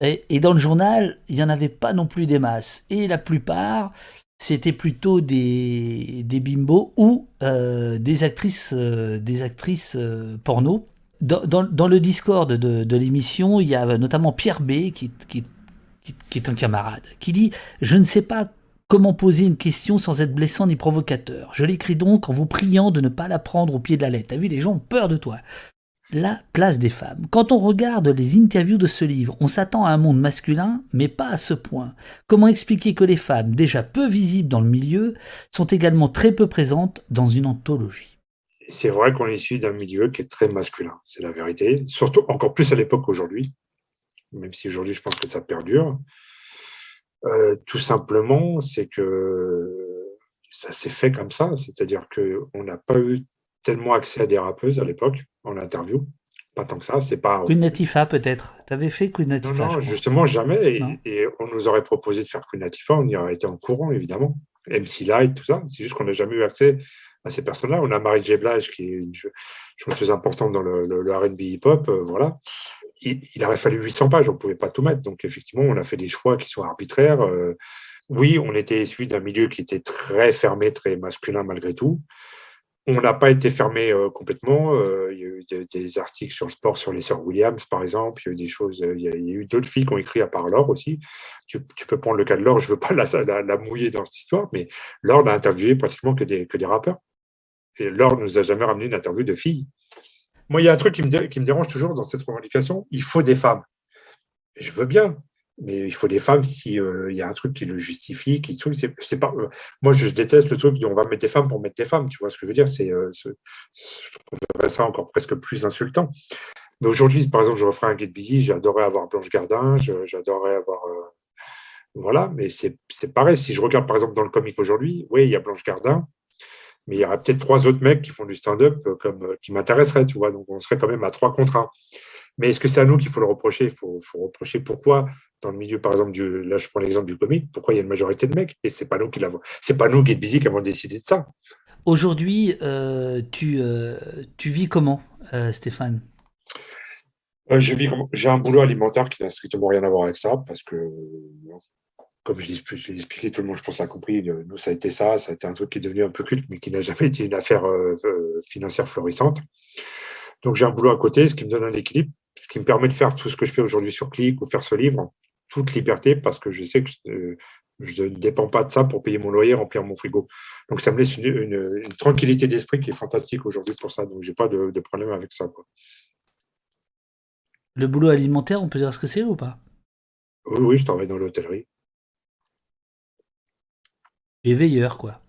Et, dans le journal, il n'y en avait pas non plus des masses. Et la plupart, c'était plutôt des, bimbos ou euh, des actrices, euh, des actrices euh, porno. Dans, le Discord de, l'émission, il y a notamment Pierre B, qui est un camarade, qui dit Je ne sais pas Comment poser une question sans être blessant ni provocateur Je l'écris donc en vous priant de ne pas la prendre au pied de la lettre. T'as vu, les gens ont peur de toi. La place des femmes. Quand on regarde les interviews de ce livre, on s'attend à un monde masculin, mais pas à ce point. Comment expliquer que les femmes, déjà peu visibles dans le milieu, sont également très peu présentes dans une anthologie? C'est vrai qu'on est issu d'un milieu qui est très masculin, c'est la vérité. Surtout encore plus à l'époque qu'aujourd'hui, même si aujourd'hui je pense que ça perdure. Euh, tout simplement, c'est que ça s'est fait comme ça, c'est-à-dire qu'on n'a pas eu tellement accès à des rappeuses à l'époque en interview. Pas tant que ça, c'est pas. Queen Latifah peut-être. Tu avais fait Queen Latifah Non, non justement jamais. Et, et, on nous aurait proposé de faire Queen Latifah, on y aurait été en courant évidemment. MC Light, tout ça. C'est juste qu'on n'a jamais eu accès à ces personnes-là. On a Marie J. Blige qui est une chanteuse importante dans le, le, le R&B hip-hop, euh, voilà il, aurait fallu 800 pages, on ne pouvait pas tout mettre. Donc, effectivement, on a fait des choix qui sont arbitraires. Euh, oui, on était issu d'un milieu qui était très fermé, très masculin malgré tout. On n'a pas été fermé euh, complètement. Euh, il y a eu des, articles sur le sport, sur les sœurs Williams, par exemple. Il y a eu des choses. Il y eu d'autres filles qui ont écrit à part Laure aussi. Tu, peux prendre le cas de Laure. Je ne veux pas la, mouiller dans cette histoire, mais Laure n'a interviewé pratiquement que des, que des rappeurs. Et Laure nous a jamais ramené une interview de filles. Moi, il y a un truc qui me, dérange toujours dans cette revendication. Il faut des femmes. Je veux bien, mais il faut des femmes si euh, il y a un truc qui le justifie, qui c'est pas. Euh, moi, je déteste le truc on va mettre des femmes pour mettre des femmes. Tu vois ce que je veux dire C'est, euh, je trouverais ça encore presque plus insultant. Mais aujourd'hui, par exemple, je referais un Get Busy. J'adorais avoir Blanche Gardin. J'adorais avoir voilà. Mais c'est pareil. Si je regarde par exemple dans le comique aujourd'hui, oui, il y a Blanche Gardin mais il y aurait peut-être trois autres mecs qui font du stand-up comme qui m'intéresseraient, tu vois. Donc on serait quand même à trois contre un. Mais est-ce que c'est à nous qu'il faut le reprocher? Il faut, faut, reprocher pourquoi dans le milieu, par exemple, du, là je prends l'exemple du comique, pourquoi il y a une majorité de mecs? Et c'est pas nous qui l'avons, c'est pas nous Get Busy qui avons décidé de ça. Aujourd'hui, euh, tu, euh, tu vis comment, euh, Stéphane? Je vis. J'ai un boulot alimentaire qui n'a strictement rien à voir avec ça parce que comme je l'ai expliqué, tout le monde, je pense, l'a compris. Nous, ça a été ça. Ça a été un truc qui est devenu un peu culte, mais qui n'a jamais été une affaire euh, financière florissante. Donc, j'ai un boulot à côté, ce qui me donne un équilibre, ce qui me permet de faire tout ce que je fais aujourd'hui sur Click ou faire ce livre, toute liberté, parce que je sais que euh, je ne dépends pas de ça pour payer mon loyer, remplir mon frigo. Donc, ça me laisse une, une, une tranquillité d'esprit qui est fantastique aujourd'hui pour ça. Donc, j'ai pas de, de, problème avec ça. Quoi. Le boulot alimentaire, on peut dire ce que c'est ou pas? Oui, oui, je travaille dans l'hôtellerie. Les veilleurs, quoi.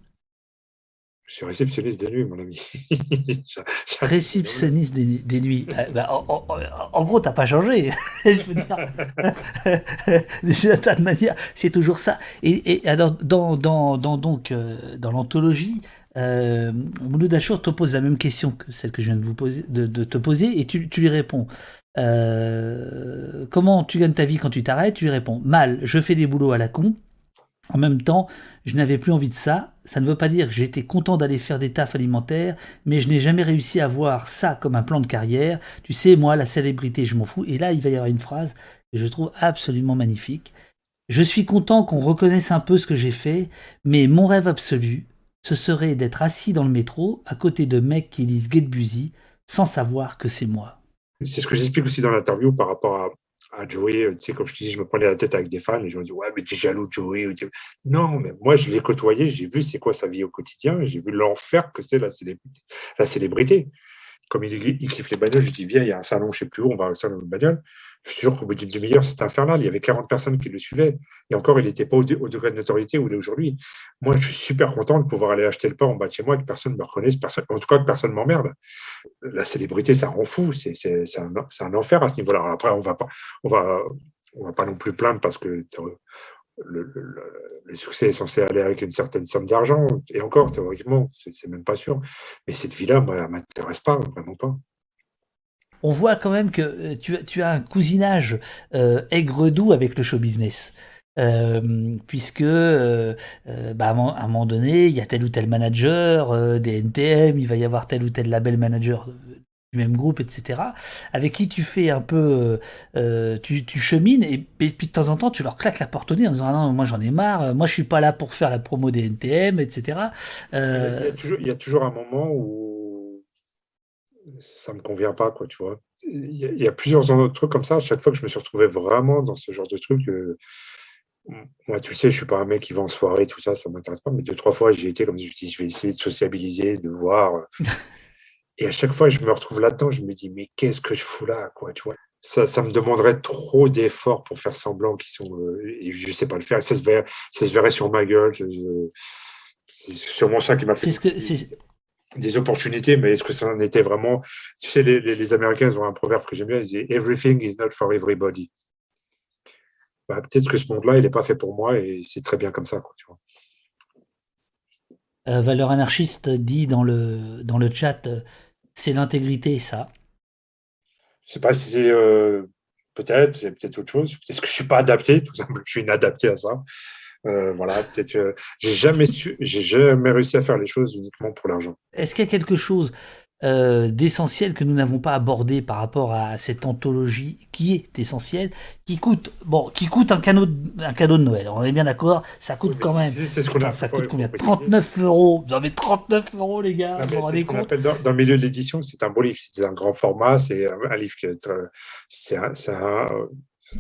Je suis réceptionniste des nuits, mon ami. réceptionniste des, nuits. Euh, bah, en, gros, t'as pas changé. je veux dire, d'une certaine manière, c'est toujours ça. Et, alors, dans, dans, donc, euh, dans l'anthologie, euh, Mouloud Achour te pose la même question que celle que je viens de, vous poser, de, te poser, et tu, tu lui réponds. Euh, comment tu gagnes ta vie quand tu t'arrêtes? Tu lui réponds mal, je fais des boulots à la con. En même temps, je n'avais plus envie de ça. Ça ne veut pas dire que j'étais content d'aller faire des tafs alimentaires, mais je n'ai jamais réussi à voir ça comme un plan de carrière. Tu sais, moi, la célébrité, je m'en fous. Et là, il va y avoir une phrase que je trouve absolument magnifique. Je suis content qu'on reconnaisse un peu ce que j'ai fait, mais mon rêve absolu, ce serait d'être assis dans le métro à côté de mecs qui lisent Get Busy sans savoir que c'est moi. C'est ce que j'explique aussi dans l'interview par rapport à, à Joey, tu sais, comme je te dis, je me prenais la tête avec des fans et je me dis, ouais, mais t'es jaloux de Joey. Non, mais moi, je l'ai côtoyé, j'ai vu c'est quoi sa vie au quotidien, j'ai vu l'enfer que c'est. La célébrité. Comme il, kiffe les bagnoles, je dis, viens, il y a un salon, je sais plus où, on va au salon de bagnole. Je suis sûr qu'au bout d'une demi-heure, c'était infernal. Il y avait 40 personnes qui le suivaient. Et encore, il n'était pas au, degré de notoriété où il est aujourd'hui. Moi, je suis super content de pouvoir aller acheter le pain en bas de chez moi et que personne ne me reconnaisse, en tout cas que personne ne m'emmerde. La célébrité, ça rend fou. C'est un, enfer à ce niveau-là. Après, on va va, pas non plus plaindre parce que le, succès est censé aller avec une certaine somme d'argent. Et encore, théoriquement, c'est même pas sûr. Mais cette vie-là, moi, elle m'intéresse pas, vraiment pas on voit quand même que euh, tu, as un cousinage euh, aigre-doux avec le show business. Euh, puisque bah, à un moment donné, il y a tel ou tel manager des NTM, il va y avoir tel ou tel label manager même groupe, etc., avec qui tu fais un peu, tu, chemines, et, puis de temps en temps, tu leur claques la porte au nez en disant ah non, moi j'en ai marre, moi je suis pas là pour faire la promo des NTM, etc. Il, y a toujours, un moment où ça me convient pas, quoi, tu vois. Il y, a, plusieurs autres trucs comme ça. À chaque fois que je me suis retrouvé vraiment dans ce genre de truc, euh, moi, tu sais, je suis pas un mec qui va en soirée, tout ça, ça m'intéresse pas. Mais deux, trois fois, j'ai été comme je dis, je vais essayer de sociabiliser, de voir. Et à chaque fois, je me retrouve là-dedans, je me dis, mais qu'est-ce que je fous là, quoi, tu vois? Ça, ça me demanderait trop d'efforts pour faire semblant qu'ils sont. Euh, et je sais pas le faire. Ça se verrait, ça se verrait sur ma gueule. c'est sûrement ça qui m'a fait. Que, des opportunités, mais est-ce que ça en était vraiment? Tu sais, les, les, Américains ont un proverbe que j'aime bien, ils disent Everything is not for everybody. Bah, peut-être que ce monde-là, il n'est pas fait pour moi et c'est très bien comme ça. Quoi, tu vois. Euh, Valeur anarchiste dit dans le, dans le chat euh, c'est l'intégrité, ça. Je ne sais pas si c'est. Euh, peut-être, c'est peut-être autre chose. Est-ce que je ne suis pas adapté, tout simplement. Je suis inadapté à ça. Euh, voilà, peut-être. Euh, j'ai jamais su, j'ai jamais réussi à faire les choses uniquement pour l'argent. Est-ce qu'il y a quelque chose euh, d'essentiel que nous n'avons pas abordé par rapport à cette anthologie qui est essentielle, qui coûte bon, qui coûte un cadeau, un cadeau de Noël. On est bien d'accord, ça coûte quand même. C'est ce qu'on a. Ça coûte combien? 39 euros. Vous avez 39 euros, les gars. dans, dans, le milieu de l'édition, c'est un beau livre. C'est un grand format. C'est un, livre qui est, c'est un,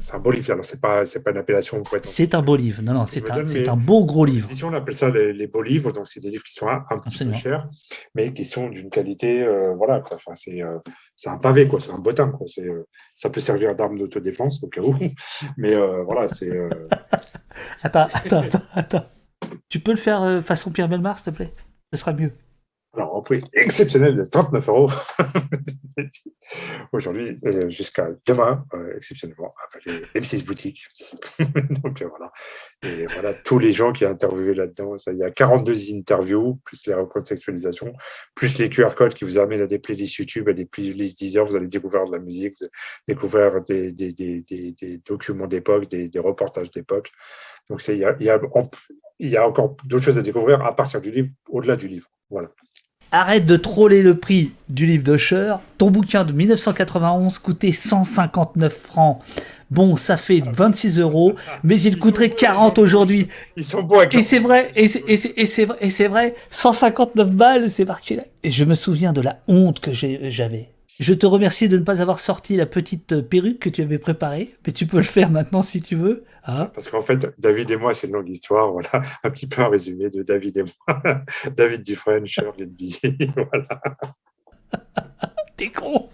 c'est un beau livre. Alors, c'est pas, c'est pas une appellation. C'est un beau livre. Non, non, c'est un, c'est un beau gros livre. On appelle ça les, beaux livres. Donc, c'est des livres qui sont un, petit peu chers, mais qui sont d'une qualité, euh, voilà. Enfin, c'est, euh, c'est un pavé, quoi. C'est un bottin, quoi. C'est, euh, ça peut servir d'arme d'autodéfense au cas où. Mais voilà, c'est. attends, attends, attends, attends. Tu peux le faire façon Pierre Belmar, s'il te plaît? Ce sera mieux. Alors, en prix exceptionnel de 39 euros aujourd'hui, euh, jusqu'à demain, euh, exceptionnellement, avec M6 Boutique. Donc euh, voilà. Et voilà, tous les gens qui ont interviewé là-dedans, il y a 42 interviews, plus les recontextualisations, plus les QR codes qui vous amènent à des playlists YouTube, à des playlists Deezer, vous allez découvrir de la musique, vous allez découvrir des, documents d'époque, des, reportages d'époque. Donc il y a, y a encore d'autres choses à découvrir à partir du livre, au-delà du livre. Voilà. Arrête de troller le prix du livre d'Usher. Ton bouquin de 1991 coûtait 159 francs. Bon, ça fait 26 euros, mais il coûterait 40 aujourd'hui. Ils sont beaux Et c'est vrai, et c'est vrai, et c'est vrai, 159 balles, c'est marqué là. Et je me souviens de la honte que j'avais. Je te remercie de ne pas avoir sorti la petite euh, perruque que tu avais préparée, mais tu peux le faire maintenant si tu veux. Hein. Parce qu'en fait, David et moi, c'est une longue histoire. Voilà, un petit peu un résumé de David et moi. David Dufresne, Shirley voilà. T'es con.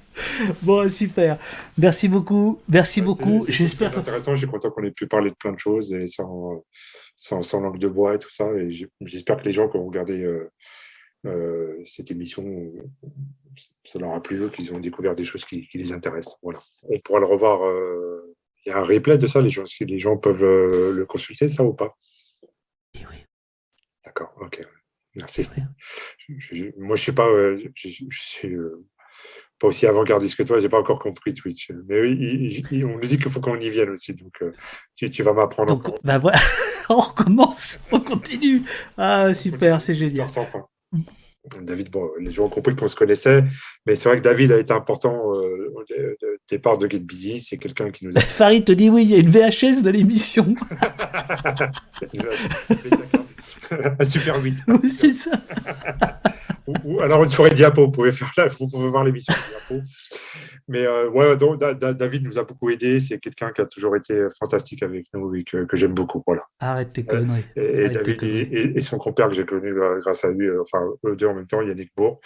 Bon, super. Merci beaucoup. Merci beaucoup. J'espère. C'est intéressant. Je suis content qu'on ait pu parler de plein de choses et sans, sans, langue de bois et tout ça. Et j'espère que les gens qui ont regardé. Euh, cette émission, ça leur a plu, qu'ils ont découvert des choses qui, les intéressent. Voilà. On pourra le revoir. Il y a un replay de ça, les gens, les gens peuvent le consulter, ça ou pas? Oui, oui. D'accord, ok. Merci. moi, je ne sais pas, je, suis pas aussi avant-gardiste que toi, je n'ai pas encore compris Twitch. Mais oui, on nous dit qu'il faut qu'on y vienne aussi, donc tu, vas m'apprendre. Donc, bah voilà, on recommence, on continue. Ah, super, c'est génial. David, bon, les gens ont compris qu'on se connaissait, mais c'est vrai que David a été important euh, au départ de Get Busy. C'est quelqu'un qui nous a. Farid te dit oui, il y a une VHS de l'émission. Un super 8. Oui, c'est ça. ou, alors une soirée diapo, vous pouvez faire là, vous pouvez voir l'émission diapo. Mais euh, ouais, donc, David nous a beaucoup aidé. C'est quelqu'un qui a toujours été fantastique avec nous et que, j'aime beaucoup. Voilà. Arrête tes conneries. et, David Et, son compère que j'ai connu euh, grâce à lui, euh, enfin eux deux en même temps, Yannick Bourg.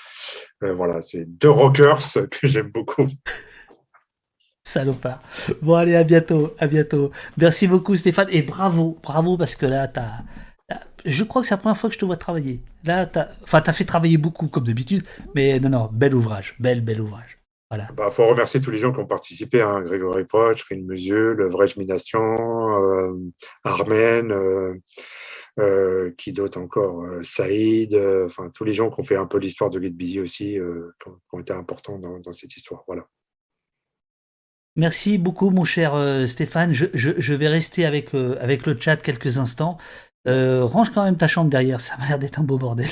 voilà, c'est deux rockers que j'aime beaucoup. Salopard. Bon, allez, à bientôt. À bientôt. Merci beaucoup, Stéphane. Et bravo, bravo, parce que là, t'as. Je crois que c'est la première fois que je te vois travailler. Là, t'as, enfin, t'as fait travailler beaucoup, comme d'habitude. Mais non, non, bel ouvrage. Bel, bel ouvrage. Il bah, faut remercier tous les gens qui ont participé, hein, Grégory Poch, Rine Monsieur, Le Vrai Mination, euh, Armen, euh, euh, qui d'autre encore, Saïd, enfin tous les gens qui ont fait un peu l'histoire de Busy aussi, qui, ont, été importants dans, cette histoire. Voilà. Merci beaucoup, mon cher Stéphane. Je, vais rester avec, avec le chat quelques instants. range quand même ta chambre derrière, ça m'a l'air d'être un beau bordel.